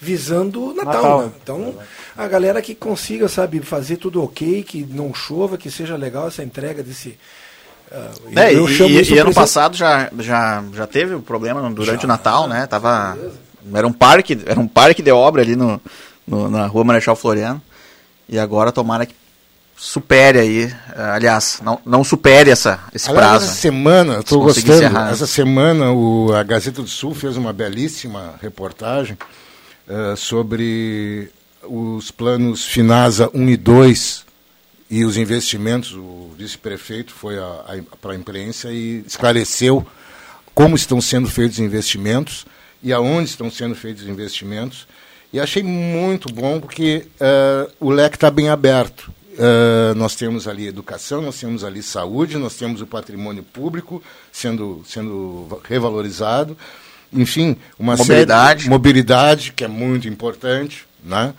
visando Natal. Natal. Né? Então, a galera que consiga, sabe, fazer tudo ok, que não chova, que seja legal essa entrega desse É, eu, e, e, e ano passado já, já, já teve o problema durante já, o Natal, né? Tava, era um parque, era um parque de obra ali no, no, na rua Marechal Floriano. E agora tomara que supere aí, uh, aliás, não, não supere essa, esse aliás, prazo. Essa semana, estou gostando, encerrar. essa semana o, a Gazeta do Sul fez uma belíssima reportagem uh, sobre os planos FINASA 1 e 2 e os investimentos, o vice-prefeito foi para a imprensa e esclareceu como estão sendo feitos os investimentos e aonde estão sendo feitos os investimentos. E achei muito bom porque uh, o leque está bem aberto. Uh, nós temos ali educação, nós temos ali saúde, nós temos o patrimônio público sendo, sendo revalorizado. Enfim, uma mobilidade. Série, mobilidade, que é muito importante. Né?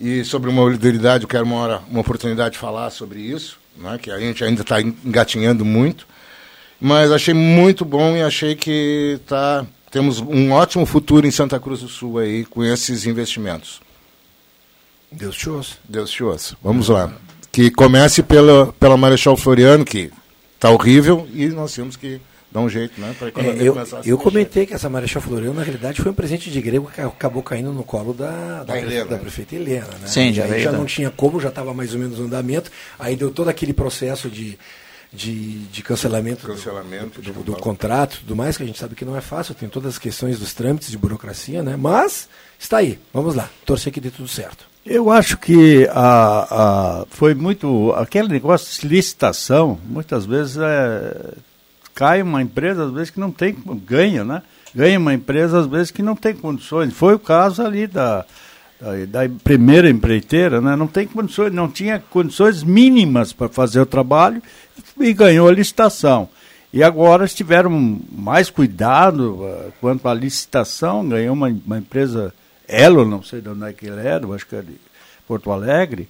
E sobre mobilidade, eu quero uma, hora, uma oportunidade de falar sobre isso, né, que a gente ainda está engatinhando muito. Mas achei muito bom e achei que tá, temos um ótimo futuro em Santa Cruz do Sul aí com esses investimentos. Deus te ouça. Deus te ouça. Vamos lá. Que comece pela, pela Marechal Floriano, que está horrível, e nós temos que dá um jeito, né? Para é, eu, eu comentei que essa Marechal Floriano, na realidade, foi um presente de grego que acabou caindo no colo da, da, da, Helena, da prefeita Helena, né? Sim, já, já não tinha como, já estava mais ou menos no andamento, aí deu todo aquele processo de, de, de cancelamento, cancelamento do, do, do, do contrato e tudo mais, que a gente sabe que não é fácil, tem todas as questões dos trâmites de burocracia, né? Mas está aí, vamos lá, torcer que dê tudo certo. Eu acho que a, a, foi muito. Aquele negócio de licitação, muitas vezes é, cai uma empresa, às vezes, que não tem, ganha, né? Ganha uma empresa, às vezes, que não tem condições. Foi o caso ali da, da, da primeira empreiteira, né? Não tem condições, não tinha condições mínimas para fazer o trabalho e ganhou a licitação. E agora tiveram mais cuidado uh, quanto à licitação, ganhou uma, uma empresa, Elo, não sei de onde é que ele era, acho que é de Porto Alegre,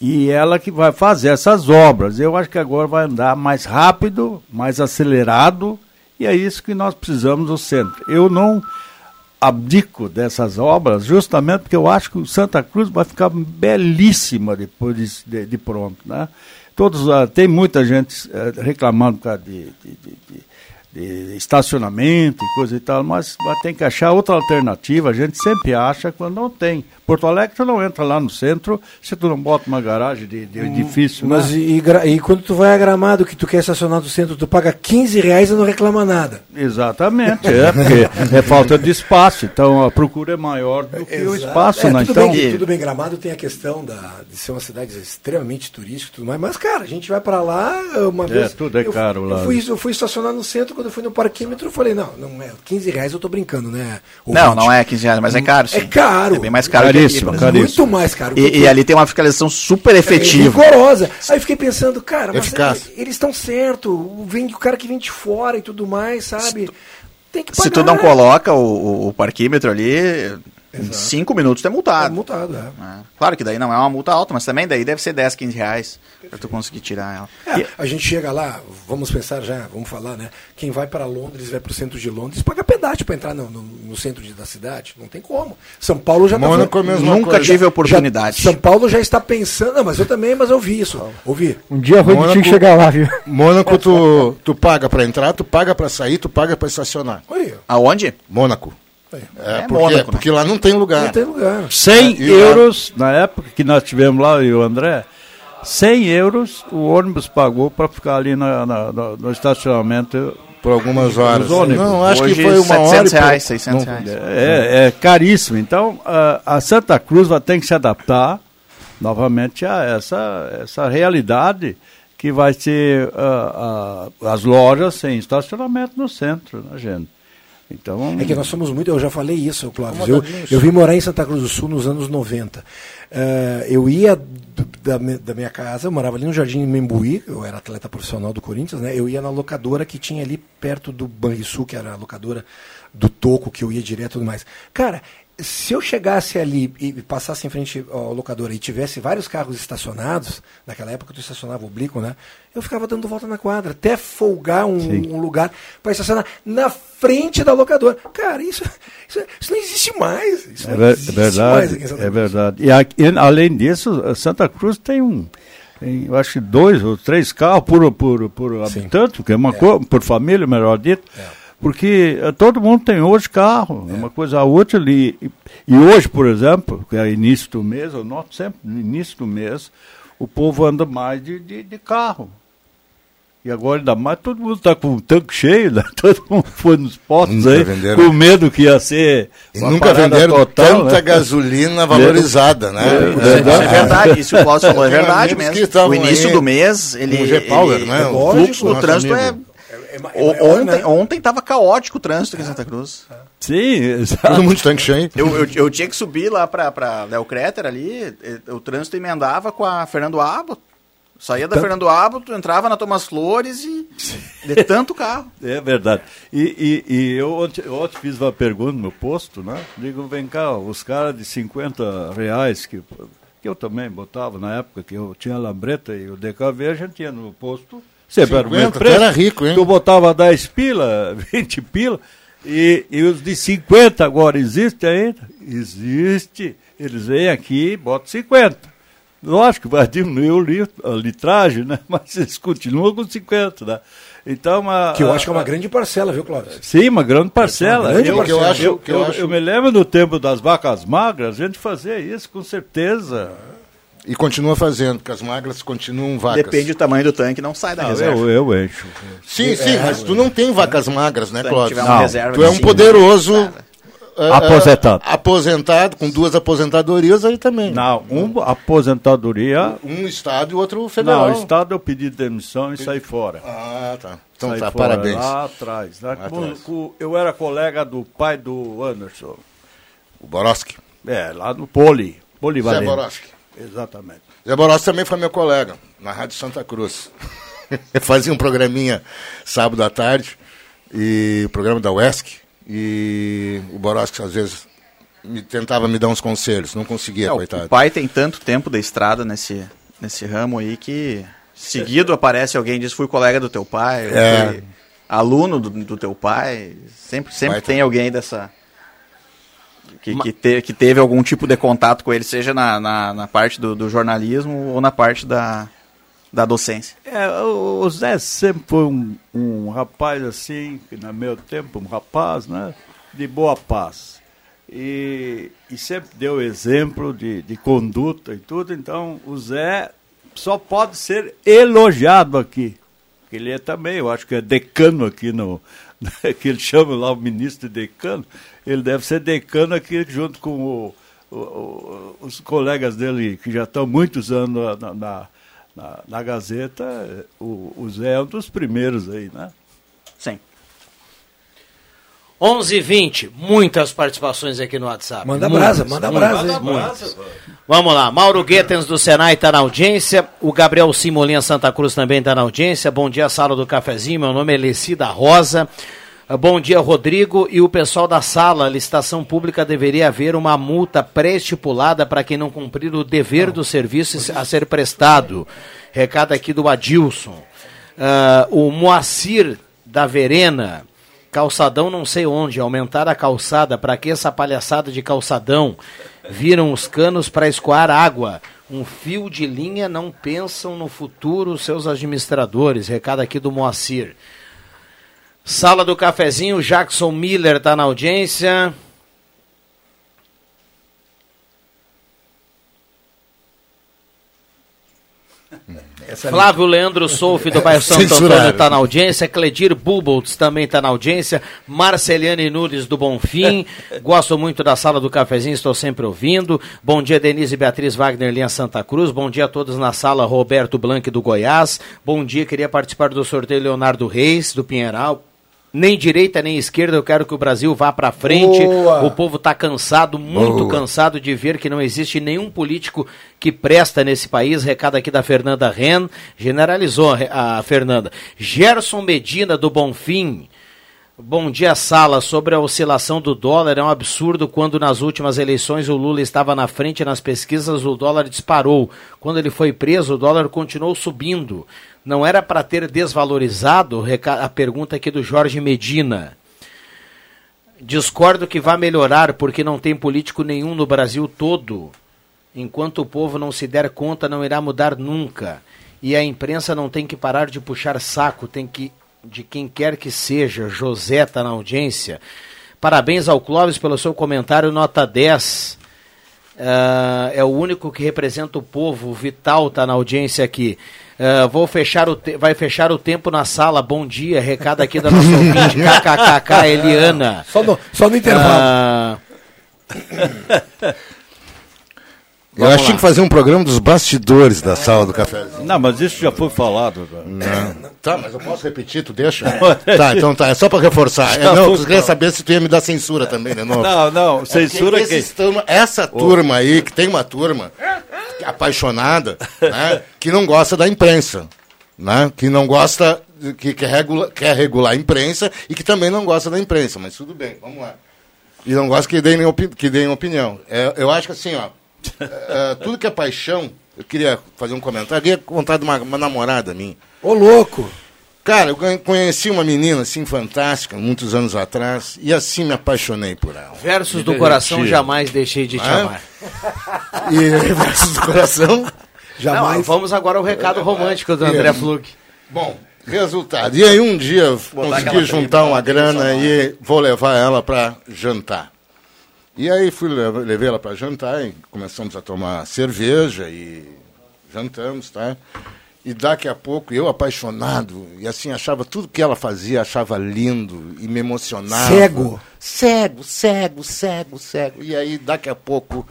e ela que vai fazer essas obras. Eu acho que agora vai andar mais rápido, mais acelerado, e é isso que nós precisamos no centro. Eu não abdico dessas obras, justamente porque eu acho que o Santa Cruz vai ficar belíssima depois de, de, pronto. Né? Todos, uh, tem muita gente uh, reclamando por causa de, de de estacionamento e coisa e tal, mas tem que achar outra alternativa. A gente sempre acha quando não tem. Porto Alegre, tu não entra lá no centro se tu não bota uma garagem de, de hum, edifício. Mas né? e, e, quando tu vai a Gramado, que tu quer estacionar no centro, tu paga 15 reais e não reclama nada. Exatamente, é, (laughs) porque é falta de espaço. Então a procura é maior do que Exato. o espaço. É, né? tudo, então, bem, tudo bem, Gramado tem a questão da, de ser uma cidade extremamente turística e tudo mais, mas cara, a gente vai para lá uma é, vez. Tudo é caro eu, lá. Eu fui, eu fui estacionar no centro, quando eu fui no parquímetro, eu falei, não, não é 15 reais, eu tô brincando, né? não, não é 15 reais, mas é caro. Sim. É caro. É bem mais caro caríssimo, aqui, Muito mais caro. E, e, ali tem uma fiscalização super efetiva. É rigorosa. Aí eu fiquei pensando, cara, mas é, eles estão certo, vem o cara que vem de fora e tudo mais, sabe? Tem que pagar. Se tu não coloca o, o, o parquímetro ali, Exato. Em cinco minutos tu é multado. É multado, é. é. Claro que daí não é uma multa alta, mas também daí deve ser 10, 15 reais para tu conseguir tirar ela. É, a gente chega lá, vamos pensar já, vamos falar, né? Quem vai para Londres, vai para o centro de Londres, paga pedágio para entrar no, no, no, centro de, da cidade. Não tem como. São Paulo já está... Nunca coisa. tive oportunidade. Já, São Paulo já está pensando... Não, mas eu também, mas eu vi isso. Ouvi. Um dia vou Mônaco, chegar lá, viu? Mônaco, tu, (laughs) tu paga para entrar, tu paga para sair, tu paga para estacionar. Oi. Aonde? Mônaco. É, é porque, Mônaco, né? porque lá não tem lugar. Não tem lugar. 100 é, euros, lá... na época que nós tivemos lá, e o André, 100 euros o ônibus pagou para ficar ali na, na, no estacionamento por algumas horas. Não, acho Hoje, que foi uma 700 hora. Reais, 600 não, reais. É, é, caríssimo. Então, a, a, Santa Cruz vai ter que se adaptar novamente a essa, essa realidade que vai ser uh, uh, as lojas sem estacionamento no centro, né, gente? Então, é que nós somos muito, eu já falei isso, Cláudio. Eu, eu vim morar em Santa Cruz do Sul nos anos 90. Uh, eh, eu ia da, da, minha casa, eu morava ali no Jardim Membuí, eu era atleta profissional do Corinthians, né? Eu ia na locadora que tinha ali perto do Banrisul, que era a locadora do Toco, que eu ia direto e tudo mais. Cara, se eu chegasse ali e passasse em frente ao locador e tivesse vários carros estacionados, naquela época tu estacionava oblíquo, né? Eu ficava dando volta na quadra, até folgar um, um lugar para estacionar na frente da locadora. Cara, isso, isso, isso não existe mais. Isso é, não existe verdade, mais é verdade. E, aqui, além disso, Santa Cruz tem um, tem, eu acho que dois ou três carros por, por, por habitante, que é uma é. Cor, por família, melhor dito. É porque eh, todo mundo tem hoje carro, é uma coisa útil. E, e hoje, por exemplo, que é início do mês, eu noto sempre no início do mês, o povo anda mais de, de, de carro. E agora ainda mais, todo mundo está com o tanque cheio, né? (laughs) todo mundo foi nos postos aí, venderam. com medo que ia ser. E nunca venderam total, tanta né? gasolina (laughs) valorizada, né? É, é, é, verdade, isso que o Cláudio falou é verdade mesmo. O início do mês, ele. O G-Power, né? O fluxo do trânsito é é, é, é ontem, né? ontem tava caótico o trânsito aqui em Santa Cruz. Sim, exato. Todo mundo tanque cheio. Eu, eu, eu, tinha que subir lá pra, pra Del Crater ali, o trânsito emendava com a Fernando Abbott. Saía da tanto... Fernando Abbott, entrava na Thomas Flores e de tanto carro. (laughs) É verdade. E, e, e eu, ontem, eu ontem fiz uma pergunta no meu posto, né? Digo, vem cá, os caras de 50 reais que, que eu também botava na época que eu tinha a lambreta e o DKV, a gente ia no posto Sempre 50, era o mesmo preço. era rico, hein? Tu botava 10 pila, (laughs) 20 pila, e, e os de 50 agora existem ainda? Existe. Eles vêm aqui e botam 50. Lógico que vai diminuir a litragem, né? (laughs) Mas eles continuam com 50, né? Então, uma, que eu acho que é uma grande parcela, viu, Cláudio? Sim, uma grande parcela. Uma grande eu, parcela. Eu, acho, eu, eu, acho... eu, me lembro do tempo das vacas magras, a gente fazia isso com certeza. E continua fazendo, porque as magras continuam vacas. Depende do tamanho do tanque, não sai da não, reserva. Eu, eu encho. Sim, sim, é, mas tu não tem vacas magras, né, Cláudio? Não, tu é um poderoso uh, aposentado. aposentado, com duas aposentadorias aí também. Não, uma aposentadoria. Um Estado e outro federal. Não, o Estado eu pedi demissão e saí fora. Ah, tá. Então saí tá, fora, parabéns. Lá atrás. Lá, com, com, eu era colega do pai do Anderson. O Boroski. É, lá no Poli. Polivalente. Zé Boroski. Exatamente. Zé Borossi também foi meu colega, na Rádio Santa Cruz. (laughs) Eu fazia um programinha sábado à tarde, e o programa da UESC, e o Borossi às vezes me, tentava me dar uns conselhos, não conseguia, é, coitado. O pai tem tanto tempo da estrada nesse, nesse ramo aí que seguido aparece alguém e diz, fui colega do teu pai, é. aluno do, do, teu pai, sempre, sempre tem alguém dessa que, que, te, que, teve algum tipo de contato com ele, seja na, na, na parte do, do, jornalismo ou na parte da, da docência. É, o, Zé sempre foi um, um rapaz assim, que no meu tempo, um rapaz, né, de boa paz. E, e sempre deu exemplo de, de conduta e tudo, então o Zé só pode ser elogiado aqui. Ele é também, eu acho que é decano aqui no, (laughs) que ele chama lá o ministro de decano, ele deve ser decano aqui junto com o, o, o, os colegas dele que já estão muitos anos na, na, na, na Gazeta. O, o Zé é um dos primeiros aí, né? Sim. 11:20, muitas participações aqui no WhatsApp. Manda muitas, brasa, manda brasa. Muitas. Vamos lá, Mauro Guetens do Senai está na audiência, o Gabriel Simolinha Santa Cruz também está na audiência. Bom dia, sala do cafezinho. Meu nome é Lecida Rosa. Ah, bom dia, Rodrigo e o pessoal da sala. A licitação pública deveria haver uma multa pré-estipulada para quem não cumprir o dever do serviço a ser prestado. Recado aqui do Adilson. Uh, o Moacir da Verena. Calçadão não sei onde, aumentar a calçada, para que essa palhaçada de calçadão? Viram os canos para escoar água. Um fio de linha, não pensam no futuro seus administradores. Recado aqui do Moacir. Sala do Cafezinho, Jackson Miller está na audiência. (laughs) É Flávio Leandro Soufi do (laughs) bairro Santo Antônio está na audiência. Cledir Buboltz também está na audiência. Marceliane Nunes do Bonfim. (laughs) Gosto muito da sala do cafezinho, estou sempre ouvindo. Bom dia, Denise Beatriz Wagner, linha Santa Cruz. Bom dia a todos na sala, Roberto Blanc do Goiás. Bom dia, queria participar do sorteio Leonardo Reis do Pinheiral nem direita nem esquerda, eu quero que o Brasil vá para frente. Boa. O povo está cansado, muito Boa. cansado de ver que não existe nenhum político que presta nesse país. Recado aqui da Fernanda Ren, generalizou a Fernanda. Gerson Medina do Bonfim. Bom dia, Sala. Sobre a oscilação do dólar, é um absurdo quando nas últimas eleições o Lula estava na frente nas pesquisas, o dólar disparou. Quando ele foi preso, o dólar continuou subindo. Não era para ter desvalorizado? A pergunta aqui do Jorge Medina. Discordo que vai melhorar porque não tem político nenhum no Brasil todo. Enquanto o povo não se der conta, não irá mudar nunca. E a imprensa não tem que parar de puxar saco, tem que de quem quer que seja. José está na audiência. Parabéns ao Clóvis pelo seu comentário, nota 10. Uh, ah, é o único que representa o povo. O Vital está na audiência aqui. Uh, vou fechar o vai fechar o tempo na sala. Bom dia, recado aqui da nossa ouvinte, (laughs) kkkk, Eliana. Só no, só no intervalo. Uh... Eu acho que tinha que fazer um programa dos bastidores da sala do café. Não, mas isso já foi falado. Não. Tá, mas eu posso repetir, tu deixa? (laughs) tá, então tá, é só para reforçar. É, não, tu queria saber se tu ia me dar censura também, né? Não, não, não censura é que... Essa turma aí, que tem uma turma apaixonada, (laughs) né, que não gosta da imprensa, né, que não gosta, que quer, regula, quer regular a imprensa e que também não gosta da imprensa, mas tudo bem, vamos lá. E não gosta que deem, opi que deem opinião. É, eu acho que assim, ó, é, tudo que é paixão, eu queria fazer um comentário, eu queria contar de uma, uma namorada minha. Ô, louco! Cara, eu conheci uma menina assim fantástica, muitos anos atrás, e assim me apaixonei por ela. Versos do coração, jamais deixei de te é? amar. E (laughs) versos do coração, jamais. Não, vamos agora ao recado romântico do André Flug. Bom, resultado. E aí um dia consegui juntar uma grana e vou levar ela para jantar. E aí fui levei ela para jantar e começamos a tomar cerveja e jantamos, tá? E daqui a pouco, eu apaixonado, e assim, achava tudo que ela fazia, achava lindo e me emocionava. Cego? Cego, cego, cego, cego. E aí, daqui a pouco,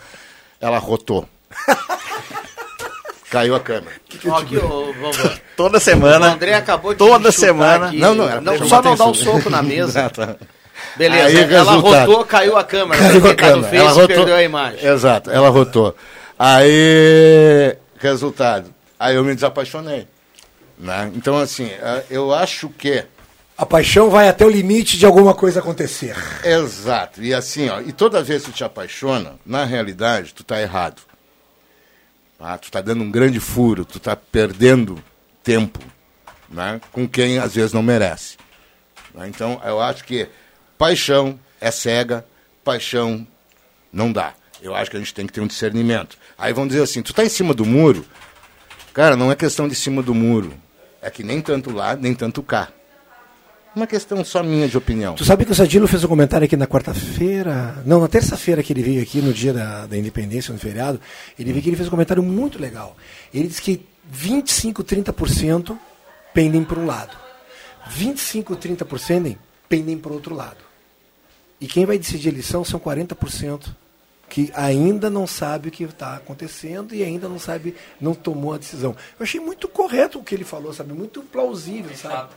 ela rotou. (laughs) Caiu a câmera. Que que aqui, ô, Toda semana. O André acabou de Toda semana. Aqui. Não, não, não só não dá um soco na mesa. (laughs) Beleza, aí, ela resultado. rotou, caiu a câmera. Caiu a câmera. Face, ela rotou, perdeu a imagem. Exato, ela rotou. Aí, resultado Aí eu me desapaixonei. Né? Então, assim, eu acho que. A paixão vai até o limite de alguma coisa acontecer. Exato. E assim, ó, e toda vez que tu te apaixona, na realidade, tu tá errado. Tá? Tu tá dando um grande furo, tu tá perdendo tempo né? com quem às vezes não merece. Né? Então, eu acho que paixão é cega, paixão não dá. Eu acho que a gente tem que ter um discernimento. Aí vão dizer assim, tu tá em cima do muro, Cara, não é questão de cima do muro. É que nem tanto lá, nem tanto cá. Uma questão só minha de opinião. Tu sabe que o Sadilo fez um comentário aqui na quarta-feira, não, na terça-feira que ele veio aqui, no dia da, da independência, no feriado, ele veio aqui ele fez um comentário muito legal. Ele disse que 25, 30% pendem para um lado. 25, 30% pendem para o outro lado. E quem vai decidir a eleição são 40% que ainda não sabe o que está acontecendo e ainda não sabe, não tomou a decisão. Eu achei muito correto o que ele falou, sabe? Muito plausível, sabe?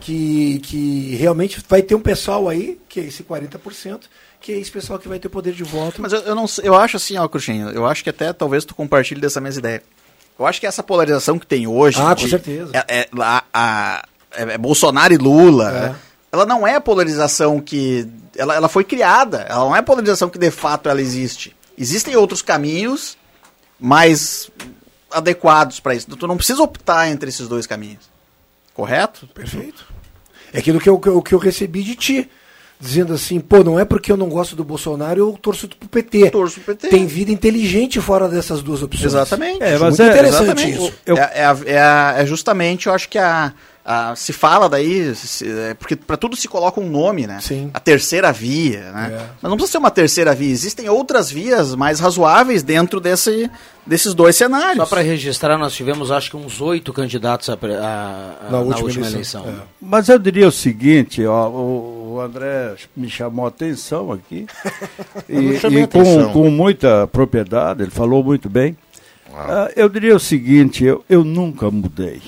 Que, que realmente vai ter um pessoal aí, que é esse 40%, que é esse pessoal que vai ter poder de voto. Mas eu, eu não eu acho assim, ó, Cruxinho, eu acho que até talvez tu compartilhe dessa mesma ideia. Eu acho que essa polarização que tem hoje. Ah, com certeza. É, é, a, a, é, é Bolsonaro e Lula. É. ela não é a polarização que. Ela, ela foi criada, ela não é polarização que de fato ela existe. Existem outros caminhos mais adequados para isso. Tu não precisa optar entre esses dois caminhos. Correto? Perfeito. É aquilo que eu, que eu recebi de ti dizendo assim, pô, não é porque eu não gosto do Bolsonaro, eu torço pro PT. Torço pro PT. Tem vida inteligente fora dessas duas opções. Exatamente. É, mas Muito é, interessante isso. Eu... É, é, é, é, justamente, eu acho que a, se fala daí, se, é, porque para tudo se coloca um nome, né? Sim. A terceira via, né? É. Mas não precisa ser uma terceira via, existem outras vias mais razoáveis dentro desse, desses dois cenários. Só para registrar, nós tivemos acho que uns oito candidatos a, a, na, na, última, última eleição. eleição. É. Mas eu diria o seguinte, ó, o, o André me chamou a atenção aqui, (laughs) e, e com, com, muita propriedade, ele falou muito bem. Uh, eu diria o seguinte, eu, eu nunca mudei.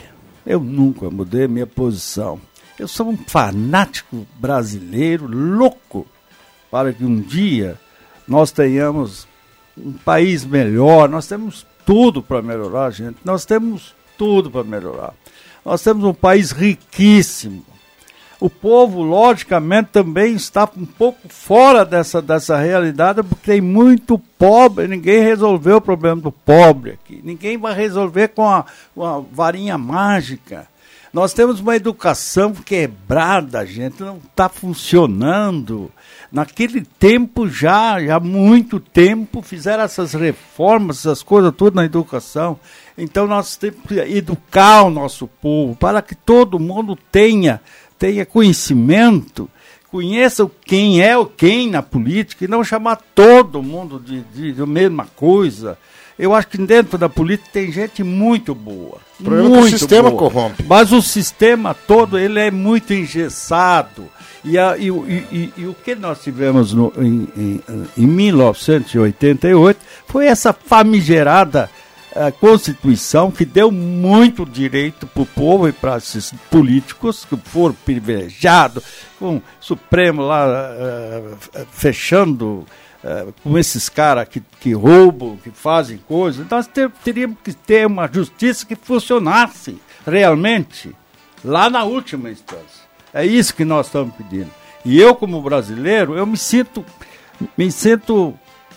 Eu nunca mudei minha posição. Eu sou um fanático brasileiro louco para que um dia nós tenhamos um país melhor. Nós temos tudo para melhorar, gente. Nós temos tudo para melhorar. Nós temos um país riquíssimo. O povo, logicamente, também está um pouco fora dessa, dessa realidade, porque tem muito pobre. Ninguém resolveu o problema do pobre aqui. Ninguém vai resolver com a, varinha mágica. Nós temos uma educação quebrada, gente, não está funcionando. Naquele tempo já, já há muito tempo, fizeram essas reformas, essas coisas todas na educação. Então nós temos que educar o nosso povo para que todo mundo tenha tenha conhecimento, conheça quem é o quem na política e não chamar todo mundo de, de, de mesma coisa. Eu acho que dentro da política tem gente muito boa. O problema muito é que o sistema boa, corrompe. Mas o sistema todo ele é muito engessado. E, a, e, e, e, o que nós tivemos no, em, em, em 1988 foi essa famigerada a Constituição que deu muito direito para o povo e para esses políticos que foram privilegiados, com o Supremo lá uh, fechando uh, com esses caras que, que roubam, que fazem coisas. Nós ter, teríamos que ter uma justiça que funcionasse realmente lá na última instância. É isso que nós estamos pedindo. E eu, como brasileiro, eu me sinto, me sinto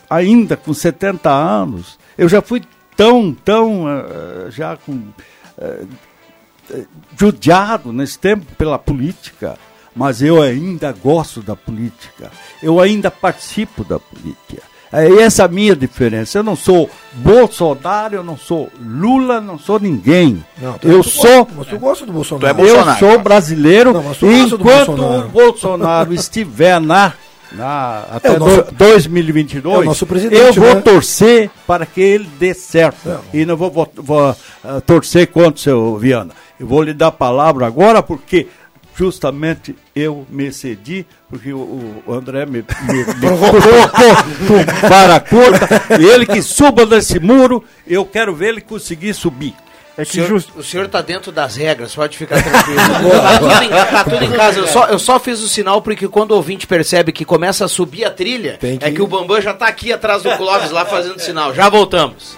ainda com 70 anos. Eu já fui tão, tão uh, já com uh, judiado nesse tempo pela política, mas eu ainda gosto da política, eu ainda participo da política. É essa a minha diferença. Eu não sou Bolsonaro, eu não sou Lula, não sou ninguém. Não, eu sou. Gosta, mas tu gosta do Bolsonaro. É eu sou brasileiro. Não, enquanto Bolsonaro. o Bolsonaro estiver na na, até é nosso, 2022, é eu vou né? torcer para que ele dê certo. É. E não vou, vou, vou uh, torcer contra o seu Viana. Eu vou lhe dar a palavra agora porque justamente eu me cedi, porque o, o André me, me, me (laughs) colocou para a curta, ele que suba desse muro, eu quero ver ele conseguir subir. É que o, senhor, o senhor tá dentro das regras, pode ficar tranquilo. (laughs) tá, tudo em, tá tudo em casa. Eu só, eu só fiz o sinal porque quando o ouvinte percebe que começa a subir a trilha, que... é que o Bambam já tá aqui atrás do Clóvis lá fazendo sinal. Já voltamos.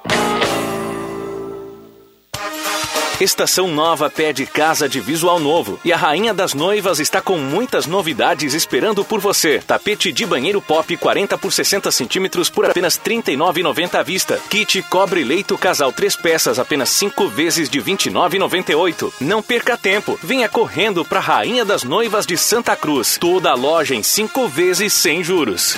Estação Nova pede casa de visual novo e a Rainha das Noivas está com muitas novidades esperando por você. Tapete de banheiro pop 40 por 60 centímetros por apenas R$ 39,90 à vista. Kit cobre leito casal três peças apenas 5 vezes de R$ 29,98. Não perca tempo, venha correndo para a Rainha das Noivas de Santa Cruz. Toda a loja em 5 vezes sem juros.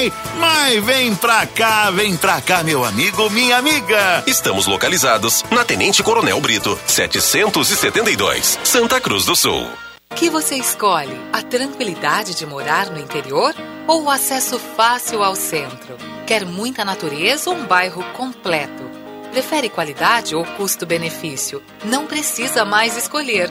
Ai, mas vem pra cá, vem pra cá, meu amigo, minha amiga. Estamos localizados na Tenente Coronel Brito, 772, Santa Cruz do Sul. O que você escolhe? A tranquilidade de morar no interior ou o acesso fácil ao centro? Quer muita natureza ou um bairro completo? Prefere qualidade ou custo-benefício? Não precisa mais escolher.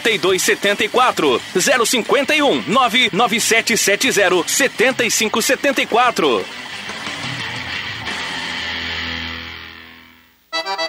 8274 051 99770 7574.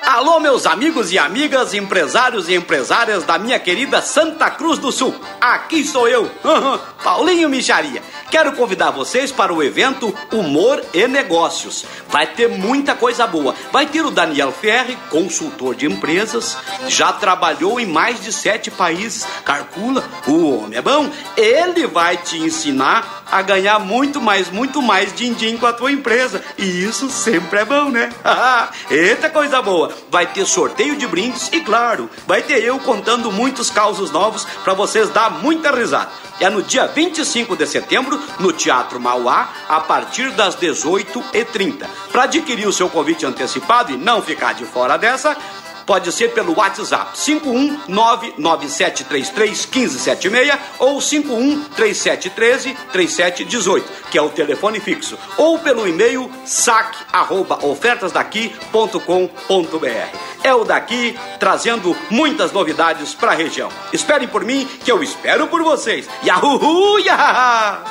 Alô, meus amigos e amigas, empresários e empresárias da minha querida Santa Cruz do Sul. Aqui sou eu, (laughs) Paulinho Micharia. Quero convidar vocês para o evento Humor e Negócios. Vai ter muita coisa boa. Vai ter o Daniel Ferri, consultor de empresas, já trabalhou em mais de sete países. Calcula, o homem é bom. Ele vai te ensinar a ganhar muito mais, muito mais din-din com a tua empresa. E isso sempre é bom, né? (laughs) Eita coisa boa! Vai ter sorteio de brindes e, claro, vai ter eu contando muitos causos novos para vocês dar muita risada. É no dia 25 de setembro, no Teatro Mauá, a partir das 18h30. Para adquirir o seu convite antecipado e não ficar de fora dessa, pode ser pelo WhatsApp 51997331576 ou 5137133718, que é o telefone fixo, ou pelo e-mail saque@ofertasdaqui.com.br. É o daqui trazendo muitas novidades para a região. Esperem por mim que eu espero por vocês. Yahoo! Yahá!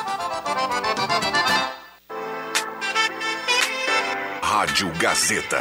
Rádio Gazeta,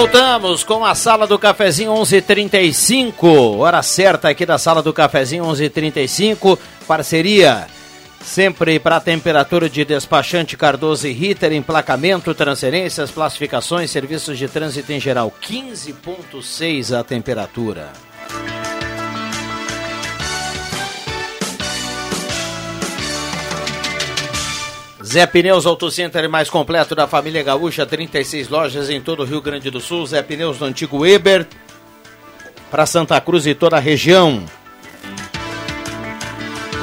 Voltamos com a sala do cafezinho 11:35, hora certa aqui da sala do cafezinho 11:35, parceria Sempre para a temperatura de despachante Cardoso e Ritter, emplacamento, transferências, classificações, serviços de trânsito em geral. 15,6 a temperatura. Zé Pneus Auto Center mais completo da família Gaúcha, 36 lojas em todo o Rio Grande do Sul. Zé Pneus do antigo Weber, para Santa Cruz e toda a região.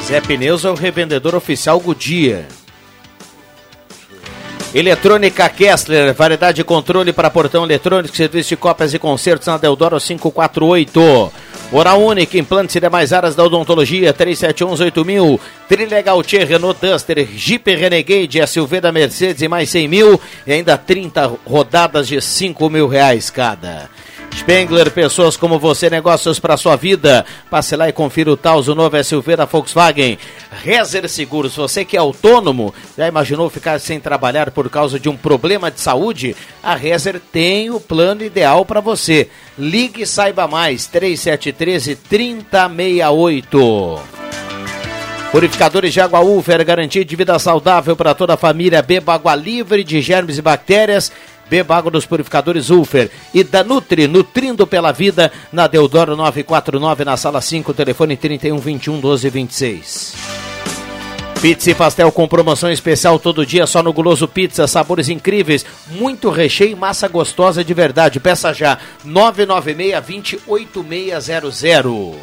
Zé Pneus é o revendedor oficial Goodyear. Eletrônica Kessler, variedade de controle para portão eletrônico, serviço de cópias e concertos na Deodoro 548. Oral Única, implantes e demais áreas da odontologia, 3711-8000. Trilegal T, Renault Duster, Jeep Renegade, SUV da Mercedes e mais 100 mil. E ainda 30 rodadas de 5 mil reais cada. Spengler, pessoas como você, negócios para sua vida. Passe lá e confira o Taos, o novo SUV da Volkswagen. Rezer Seguros, você que é autônomo, já imaginou ficar sem trabalhar por causa de um problema de saúde? A Rezer tem o plano ideal para você. Ligue e saiba mais, 3713 3068. Purificadores de água Ufer, garantia de vida saudável para toda a família. Beba água livre de germes e bactérias. Beba água dos purificadores Ulfer e da Nutri, nutrindo pela vida, na Deodoro 949, na sala 5, telefone 31 21 12 26. Pizza e pastel com promoção especial todo dia só no Guloso Pizza, sabores incríveis, muito recheio e massa gostosa de verdade. Peça já 996 208600.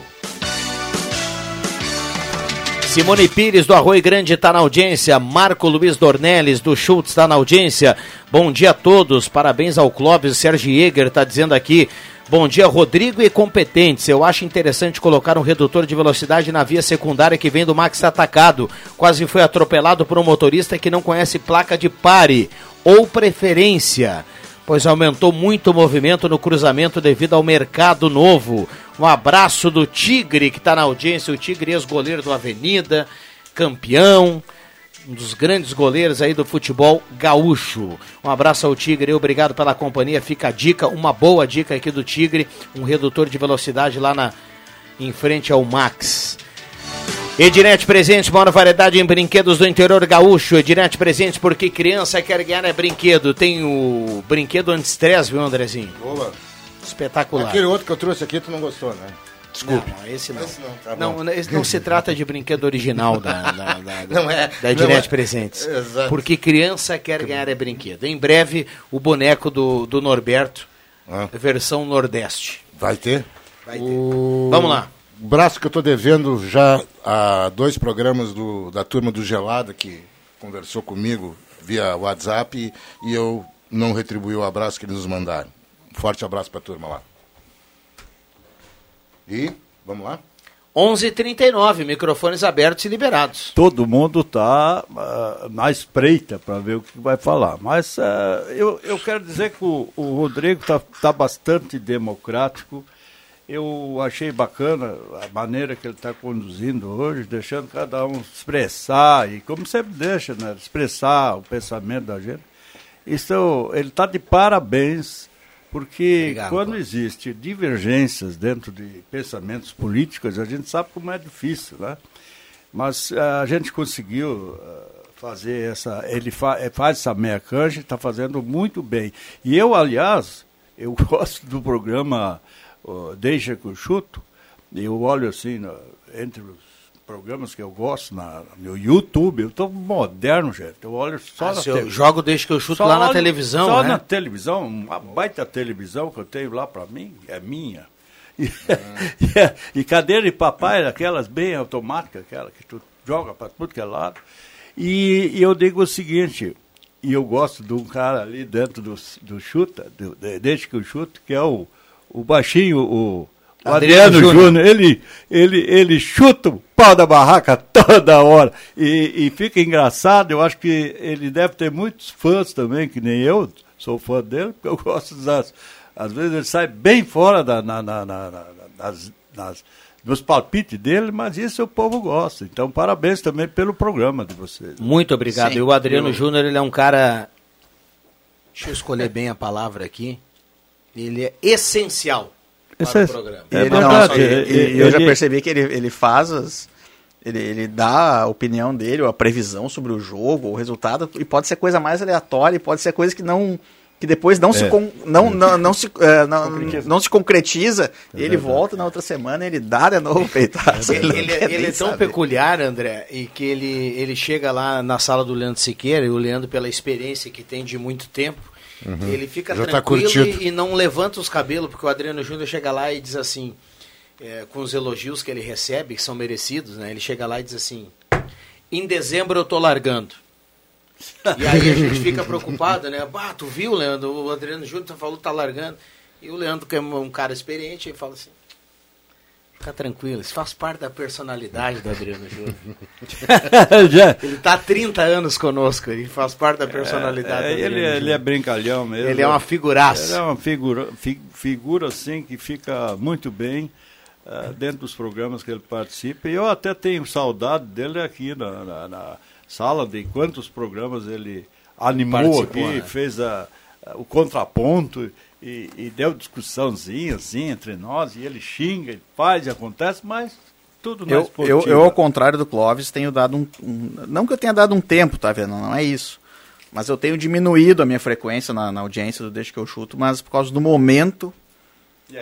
Simone Pires do Arroio Grande está na audiência. Marco Luiz Dornelles do Schultz está na audiência. Bom dia a todos. Parabéns ao Clóvis. Sérgio Jäger está dizendo aqui. Bom dia, Rodrigo e competentes. Eu acho interessante colocar um redutor de velocidade na via secundária que vem do Max Atacado. Quase foi atropelado por um motorista que não conhece placa de pare ou preferência pois aumentou muito o movimento no cruzamento devido ao mercado novo. Um abraço do Tigre, que está na audiência, o Tigre ex-goleiro do Avenida, campeão, um dos grandes goleiros aí do futebol gaúcho. Um abraço ao Tigre, obrigado pela companhia. Fica a dica, uma boa dica aqui do Tigre, um redutor de velocidade lá na em frente ao Max. Ednet Presentes, maior variedade em brinquedos do interior gaúcho. Ednet Presentes, porque criança quer ganhar é brinquedo. Tem o brinquedo anti-estresse, viu, Andrezinho? Boa. Espetacular. Aquele outro que eu trouxe aqui, tu não gostou, né? Desculpa. Não, esse não. Esse não, tá não, esse não se trata de brinquedo original da, da, da, (laughs) não é, da é. Presentes. Exato. Porque criança quer ganhar é brinquedo. Em breve, o boneco do, do Norberto, ah. versão Nordeste. Vai ter? Vai ter. O... Vamos lá braço que eu estou devendo já a dois programas do, da turma do Gelada que conversou comigo via WhatsApp e, e eu não retribuí o abraço que eles nos mandaram. Um forte abraço para a turma lá. E, vamos lá? 11:39 microfones abertos e liberados. Todo mundo está uh, ah, na espreita para ver o que vai falar. Mas uh, eu, eu quero dizer que o, o Rodrigo está tá bastante democrático eu achei bacana a maneira que ele está conduzindo hoje, deixando cada um expressar, e como sempre deixa, né, expressar o pensamento da gente. Isso, ele está de parabéns, porque Obrigado, quando pô. existe divergências dentro de pensamentos políticos, a gente sabe como é difícil, né? Mas uh, a gente conseguiu uh, fazer essa, ele fa eh, faz essa meia canja, está fazendo muito bem. E eu, aliás, eu (laughs) gosto do programa Deixa que eu chuto, eu olho assim, entre os programas que eu gosto na, no YouTube, eu estou moderno, gente. Eu olho só ah, na televisão. jogo Deixa que eu chuto só lá olho, na televisão, Só né? na televisão, uma baita televisão que eu tenho lá para mim, é minha. (laughs) E, ah. e, e, cadeira de papai, aquelas bem automáticas, aquela que tu joga para tudo que é lado. E, e, eu digo o seguinte, e eu gosto de um cara ali dentro do, do chuta, do, desde que eu chuto, que é o o baixinho, o, o Adriano, Adriano Júnior, ele, ele, ele chuta o pau da barraca (laughs) toda hora. E, e fica engraçado, eu acho que ele deve ter muitos fãs também, que nem eu, sou fã dele, porque eu (laughs) gosto das. Às vezes ele sai bem fora da, na, na, na, nas, nas, dos palpites dele, mas isso o povo gosta. Então, parabéns também pelo programa de vocês. Muito obrigado. Sim, e o Adriano eu... Júnior, ele é um cara. Deixa eu escolher bem a palavra aqui. Ele é essencial para o programa. É ele, não, eu já percebi que ele, ele faz as, Ele, ele dá a opinião dele, a previsão sobre o jogo, o resultado, e pode ser coisa mais aleatória, pode ser coisa que não que depois não, é. se, con, não, não, não, se, é, não, não se concretiza, é ele volta na outra semana ele dá de novo peitaço. Ele, (laughs) ele, ele é tão saber. peculiar, André, e que ele, ele chega lá na sala do Leandro Siqueira, e o Leandro, pela experiência que tem de muito tempo, uhum. ele fica Já tá tranquilo tá e, e, não levanta os cabelos, porque o Adriano Júnior chega lá e diz assim, é, com os elogios que ele recebe, que são merecidos, né? ele chega lá e diz assim, em dezembro eu tô largando. (laughs) E aí a gente fica preocupado, né? Bah, tu viu, Leandro? O Adriano Júnior falou que tá largando. E o Leandro, que é um cara experiente, ele fala assim: fica tranquilo, isso faz parte da personalidade do Adriano Júnior. (laughs) ele tá há 30 anos conosco, ele faz parte da personalidade é, é, ele, é, ele é brincalhão mesmo. Ele é uma figuraça. Ele é uma figura, fi, figura assim que fica muito bem. Uh, dentro dos programas que ele participa, e eu até tenho saudade dele aqui na, na, na sala de quantos programas ele animou aqui, né? fez a, a, o contraponto e, e, deu discussãozinha assim entre nós, e ele xinga, e faz e acontece, mas tudo eu, eu, eu, ao contrário do Clóvis, tenho dado um, um, Não que eu tenha dado um tempo, tá vendo? Não é isso. Mas eu tenho diminuído a minha frequência na, na audiência do Deixa que eu chuto, mas por causa do momento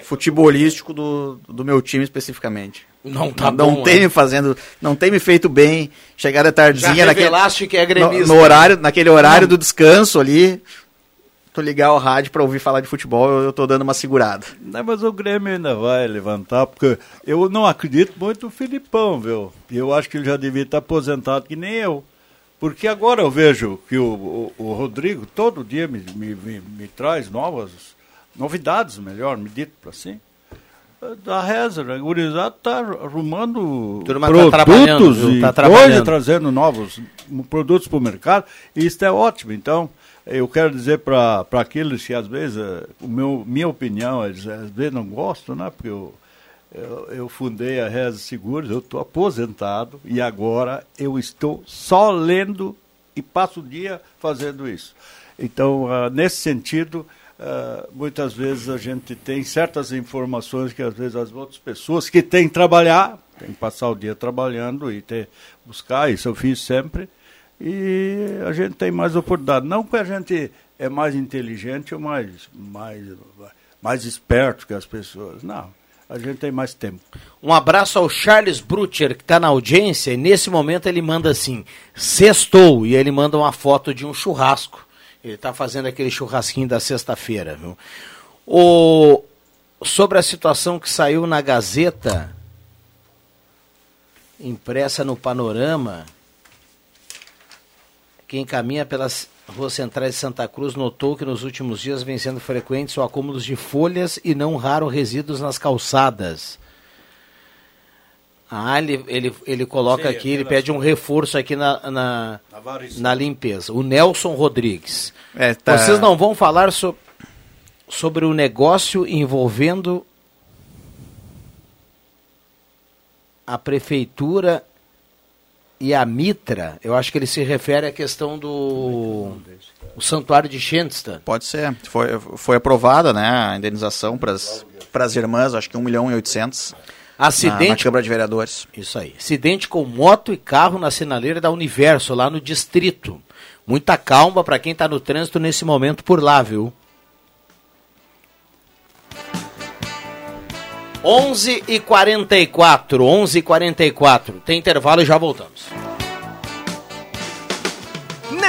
futebolístico do, do meu time especificamente. Não tá não, bom, tem é. me fazendo, não tem me feito bem. Chegar de tardezinha naquele, que é gremista, no, no horário, naquele horário não. do descanso ali, tu ligar o rádio para ouvir falar de futebol, eu, eu tô dando uma segurada. Não, mas o Grêmio ainda vai levantar, porque eu não acredito muito no Filipão, viu? Eu acho que ele já devia estar aposentado que nem eu. Porque agora eu vejo que o, o, o Rodrigo todo dia me, me, me, me traz novas novidades, melhor, me dito assim da reza, né? o gurizado está arrumando Turma tá produtos tá e tá hoje trazendo novos produtos para o mercado, e isso é ótimo. Então, eu quero dizer para aqueles que às vezes, eh, o meu, minha opinião, eles às vezes não gostam, né? porque eu, eu, eu fundei a Reza Seguros, eu estou aposentado e agora eu estou só lendo e passo o dia fazendo isso. Então, uh, nesse sentido, Uh, muitas vezes a gente tem certas informações que às vezes as outras pessoas que têm que trabalhar, têm que passar o dia trabalhando e ter, buscar, isso eu fiz sempre, e a gente tem mais oportunidade. Não que a gente é mais inteligente ou mais, mais, mais esperto que as pessoas, não. A gente tem mais tempo. Um abraço ao Charles Brutcher, que está na audiência, e nesse momento ele manda assim, sextou, e ele manda uma foto de um churrasco. Ele está fazendo aquele churrasquinho da sexta-feira, viu? O... Sobre a situação que saiu na Gazeta, impressa no Panorama, quem caminha pelas ruas centrais de Santa Cruz notou que nos últimos dias vem sendo frequentes o acúmulos de folhas e não raro resíduos nas calçadas. Ah, ele, ele, ele coloca Sim, aqui, ele pede um reforço aqui na, na, na limpeza. O Nelson Rodrigues. É, tá... Vocês não vão falar so, sobre o negócio envolvendo a prefeitura e a Mitra. Eu acho que ele se refere à questão do o santuário de Schenstadt. Pode ser. Foi, foi aprovada né, a indenização para as irmãs, acho que 1 milhão e 800 Acidente. Na, na Câmara de Vereadores. Isso aí. Acidente com moto e carro na sinaleira da Universo, lá no distrito. Muita calma para quem está no trânsito nesse momento por lá, viu? 11 e 44 11 e 44 Tem intervalo e já voltamos.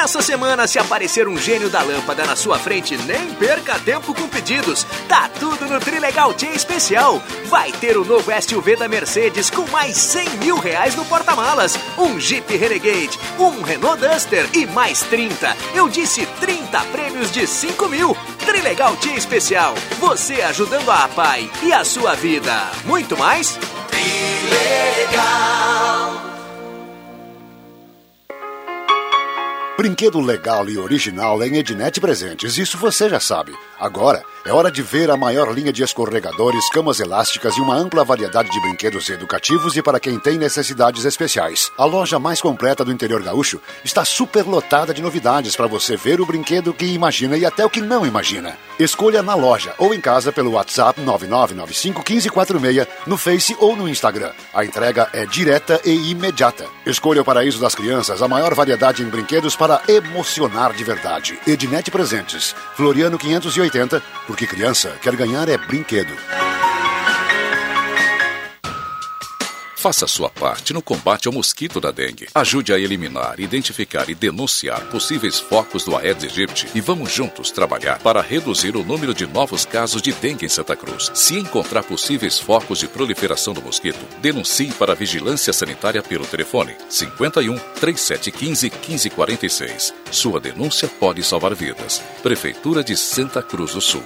Nessa semana, se aparecer um gênio da lâmpada na sua frente, nem perca tempo com pedidos. Tá tudo no Trilegal Tia Especial. Vai ter o novo SUV da Mercedes com mais 100 mil reais no porta-malas, um Jeep Renegade, um Renault Duster e mais 30. Eu disse 30 prêmios de 5 mil. Trilegal Tia Especial. Você ajudando a pai e a sua vida. Muito mais? Trilegal. Brinquedo legal e original em Ednet Presentes, isso você já sabe. Agora é hora de ver a maior linha de escorregadores, camas elásticas e uma ampla variedade de brinquedos educativos e para quem tem necessidades especiais. A loja mais completa do interior gaúcho está superlotada de novidades para você ver o brinquedo que imagina e até o que não imagina. Escolha na loja ou em casa pelo WhatsApp 9995 1546, no Face ou no Instagram. A entrega é direta e imediata. Escolha o paraíso das crianças, a maior variedade em brinquedos para emocionar de verdade. Ednet Presentes, Floriano 580, porque criança quer ganhar é brinquedo. Faça sua parte no combate ao mosquito da dengue. Ajude a eliminar, identificar e denunciar possíveis focos do Aedes aegypti e vamos juntos trabalhar para reduzir o número de novos casos de dengue em Santa Cruz. Se encontrar possíveis focos de proliferação do mosquito, denuncie para a Vigilância Sanitária pelo telefone 51 3715 1546. Sua denúncia pode salvar vidas. Prefeitura de Santa Cruz do Sul.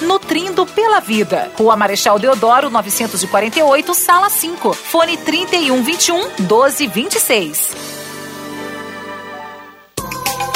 nutrindo pela vida. Rua Marechal Deodoro Deodoro 948, sala 5. Fone 3121 1226.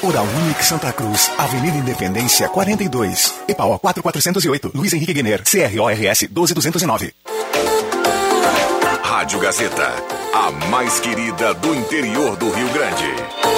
Oral Unique Santa Cruz, Avenida Independência 42, EPAO 4408, Luiz Henrique Guener, CRORS 12209. Rádio Gazeta, a mais querida do interior do Rio Grande.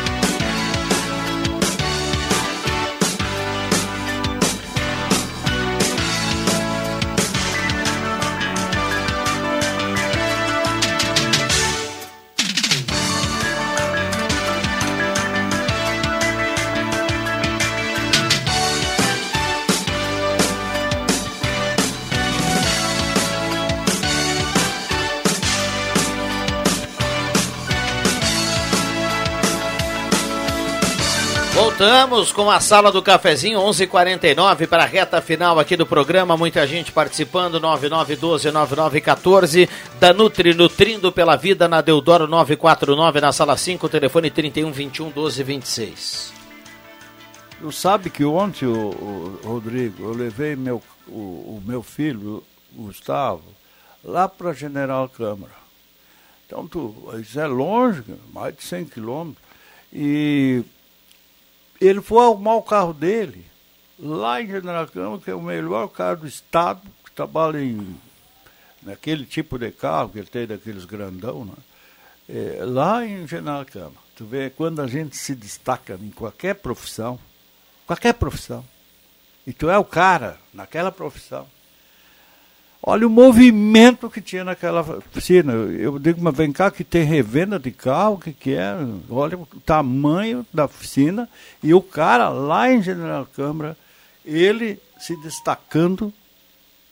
Voltamos com a sala do cafezinho 11:49 para a reta final aqui do programa. Muita gente participando 99129914 da Nutri Nutrindo pela Vida na Deodoro 949 na sala 5, telefone 3121 1226. Tu sabe que ontem, o, o Rodrigo, eu levei meu, o, o meu filho, Gustavo, lá para General Câmara. Então, tu, isso é longe, mais de 100 quilômetros. E ele foi arrumar o carro dele lá em General Câmara, que é o melhor carro do estado, que trabalha em naquele tipo de carro que ele tem daqueles grandão, né? É, lá em General Câmara. Tu vê quando a gente se destaca em qualquer profissão, qualquer profissão, e tu é o cara naquela profissão, Olha o movimento que tinha naquela piscina. Eu digo, mas vem cá que tem revenda de carro, o que, que é? Olha o tamanho da piscina. E o cara lá em General Câmara, ele se destacando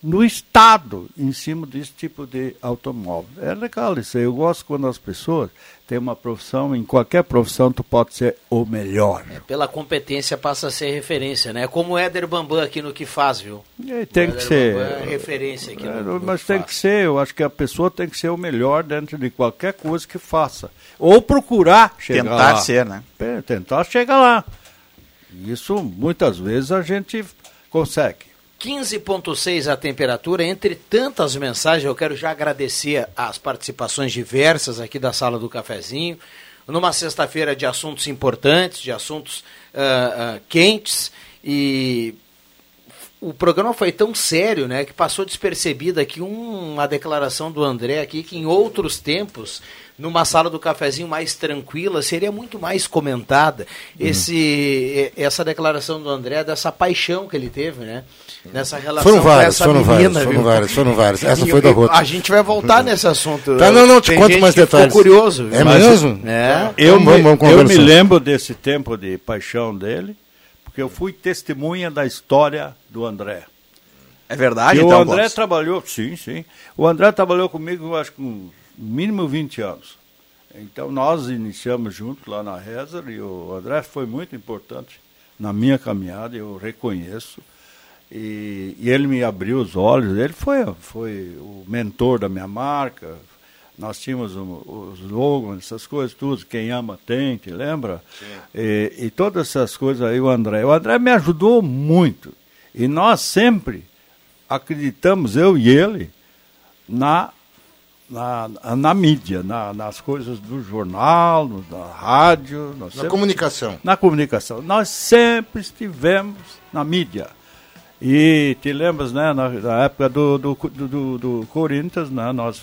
no Estado em cima desse tipo de automóvel. É legal isso aí. Eu gosto quando as pessoas têm uma profissão, em qualquer profissão tu pode ser o melhor. É, pela competência passa a ser referência, né? Como o Éder Bambam aqui no que faz, viu? É, tem que ser. Bambam é referência aqui é, no, no Mas que tem faz. que ser, eu acho que a pessoa tem que ser o melhor dentro de qualquer coisa que faça. Ou procurar chegar Tentar lá. ser, né? É, tentar chegar lá. Isso muitas vezes a gente consegue. 15,6 a temperatura. Entre tantas mensagens, eu quero já agradecer as participações diversas aqui da sala do cafezinho. Numa sexta-feira de assuntos importantes, de assuntos ah, ah, quentes. E o programa foi tão sério, né, que passou despercebida aqui um- uma declaração do André aqui que em outros tempos, numa sala do cafezinho mais tranquila, seria muito mais comentada. Esse e- essa declaração do André dessa paixão que ele teve, né? Nessa relação Foram com várias, essa foram menina, várias, foram várias, foram várias. Essa E- foi da Rota. A gente vai voltar nesse assunto. Tá, não, não, te Tem conto gente mais que ficou detalhes. curioso. viu? É Mas- mesmo? É. Eu, Vamos, me, vamos eu me conversar. lembro desse tempo de paixão dele, porque eu fui testemunha da história do André. É verdade, E então, o André trabalhou, sim, sim. O André trabalhou comigo, eu acho que com mínimo 20 anos. Então nós iniciamos juntos lá na Rezer e o André foi muito importante na minha caminhada, eu reconheço. E, e ele me abriu os olhos, ele foi, foi o mentor da minha marca. Nós tínhamos um- os slogans, essas coisas tudo, quem ama tem, te lembra? E, e todas essas coisas aí, o André. O André me ajudou muito. E nós sempre acreditamos, eu e ele, na, na, na mídia, na- nas coisas do jornal, no- na rádio. Na sempre- comunicação. Na comunicação. Nós sempre estivemos na mídia. E te lembras, né, na, na época do, do, do, do- do Corinthians, né, nós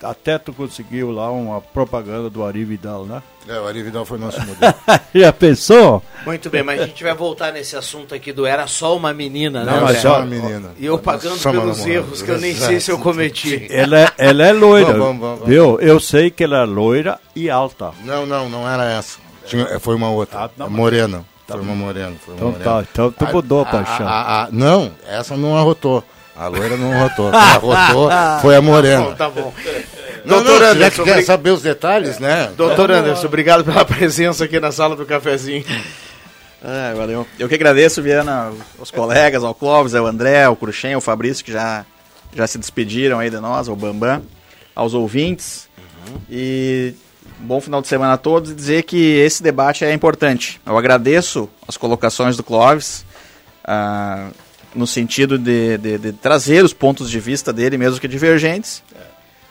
até tu conseguiu lá uma propaganda do Ari Vidal, né? É, o Ari Vidal foi nosso modelo. (laughs) Já pensou? Muito bem, mas a gente vai voltar nesse assunto aqui do Era Só Uma Menina, né? Não, mas só uma menina. E eu pagando Só uma pelos erros que eu nem sei se eu cometi. Ela é, ela é loira, Vamos, vamos, vamos. viu? Eu sei que ela é loira e alta. Não, não, não era essa. Tinha- foi uma outra. morena. Foi uma morena. Foi uma Então morena. tá, então tu mudou a paixão. a- a- não, essa não arrotou. A loira não arrotou. Quem arrotou (laughs) foi a morena. Tá bom, tá bom. Não, Doutor não, Anderson, que quer saber os detalhes, né? Doutor Anderson, obrigado pela presença aqui na sala do cafezinho. (laughs) É, valeu. Eu que agradeço, Viana, os colegas, ao Clóvis, ao André, ao Cruxem, ao Fabrício, que já, já se despediram aí de nós, ao Bambam, aos ouvintes. E bom final de semana a todos e dizer que esse debate é importante. Eu agradeço as colocações do Clóvis, ah, no sentido de, de- de trazer os pontos de vista dele, mesmo que divergentes.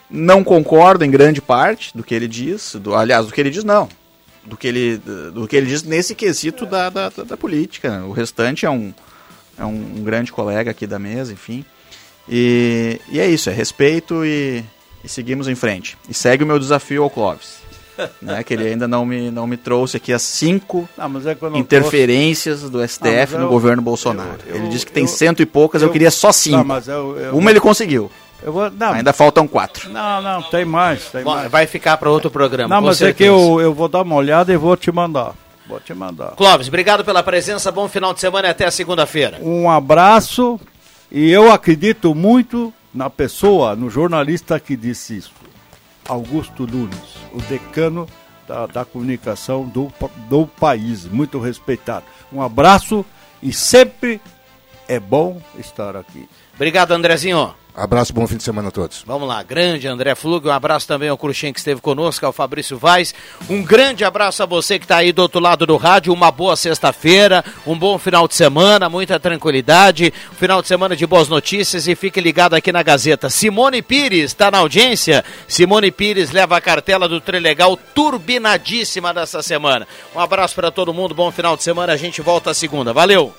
Não concordo em grande parte do que ele diz, do, aliás, do que ele diz não, do que ele, do que ele diz nesse quesito da, da, da- política. O restante é um, é um, um grande colega aqui da mesa, enfim. E, e é isso, é respeito e, e seguimos em frente. E segue o meu desafio ao Clóvis. (laughs) né, que ele ainda não me, não me trouxe aqui as cinco Ah, mas é eu interferências do Ah, STF mas no eu- governo Bolsonaro. eu- ele disse que eu- tem cento e poucas, eu, eu- queria só cinco. Não, mas eu- eu- Uma ele conseguiu. Eu vou, não, Ainda faltam quatro. Não, não, tem mais, tem Bom, mais. vai ficar para outro programa. Não, com mas é que certeza. eu, eu vou dar uma olhada e vou te mandar. Vou te mandar. Clóvis, obrigado pela presença, bom final de semana e até a segunda-feira. Um abraço e eu acredito muito na pessoa, no jornalista que disse isso. Augusto Nunes, o decano da, da comunicação do, do país, muito respeitado. Um abraço e sempre é bom estar aqui. Obrigado, Andrezinho. Abraço, bom fim de semana a todos. Vamos lá, grande André Flug, um abraço também ao Cruxem que esteve conosco, ao Fabrício Vaz. Um grande abraço a você que está aí do outro lado do rádio, uma boa sexta-feira, um bom final de semana, muita tranquilidade, final de semana de boas notícias e fique ligado aqui na Gazeta. Simone Pires está na audiência. Simone Pires leva a cartela do Trilegal turbinadíssima dessa semana. Um abraço para todo mundo, bom final de semana, a gente volta segunda. Valeu!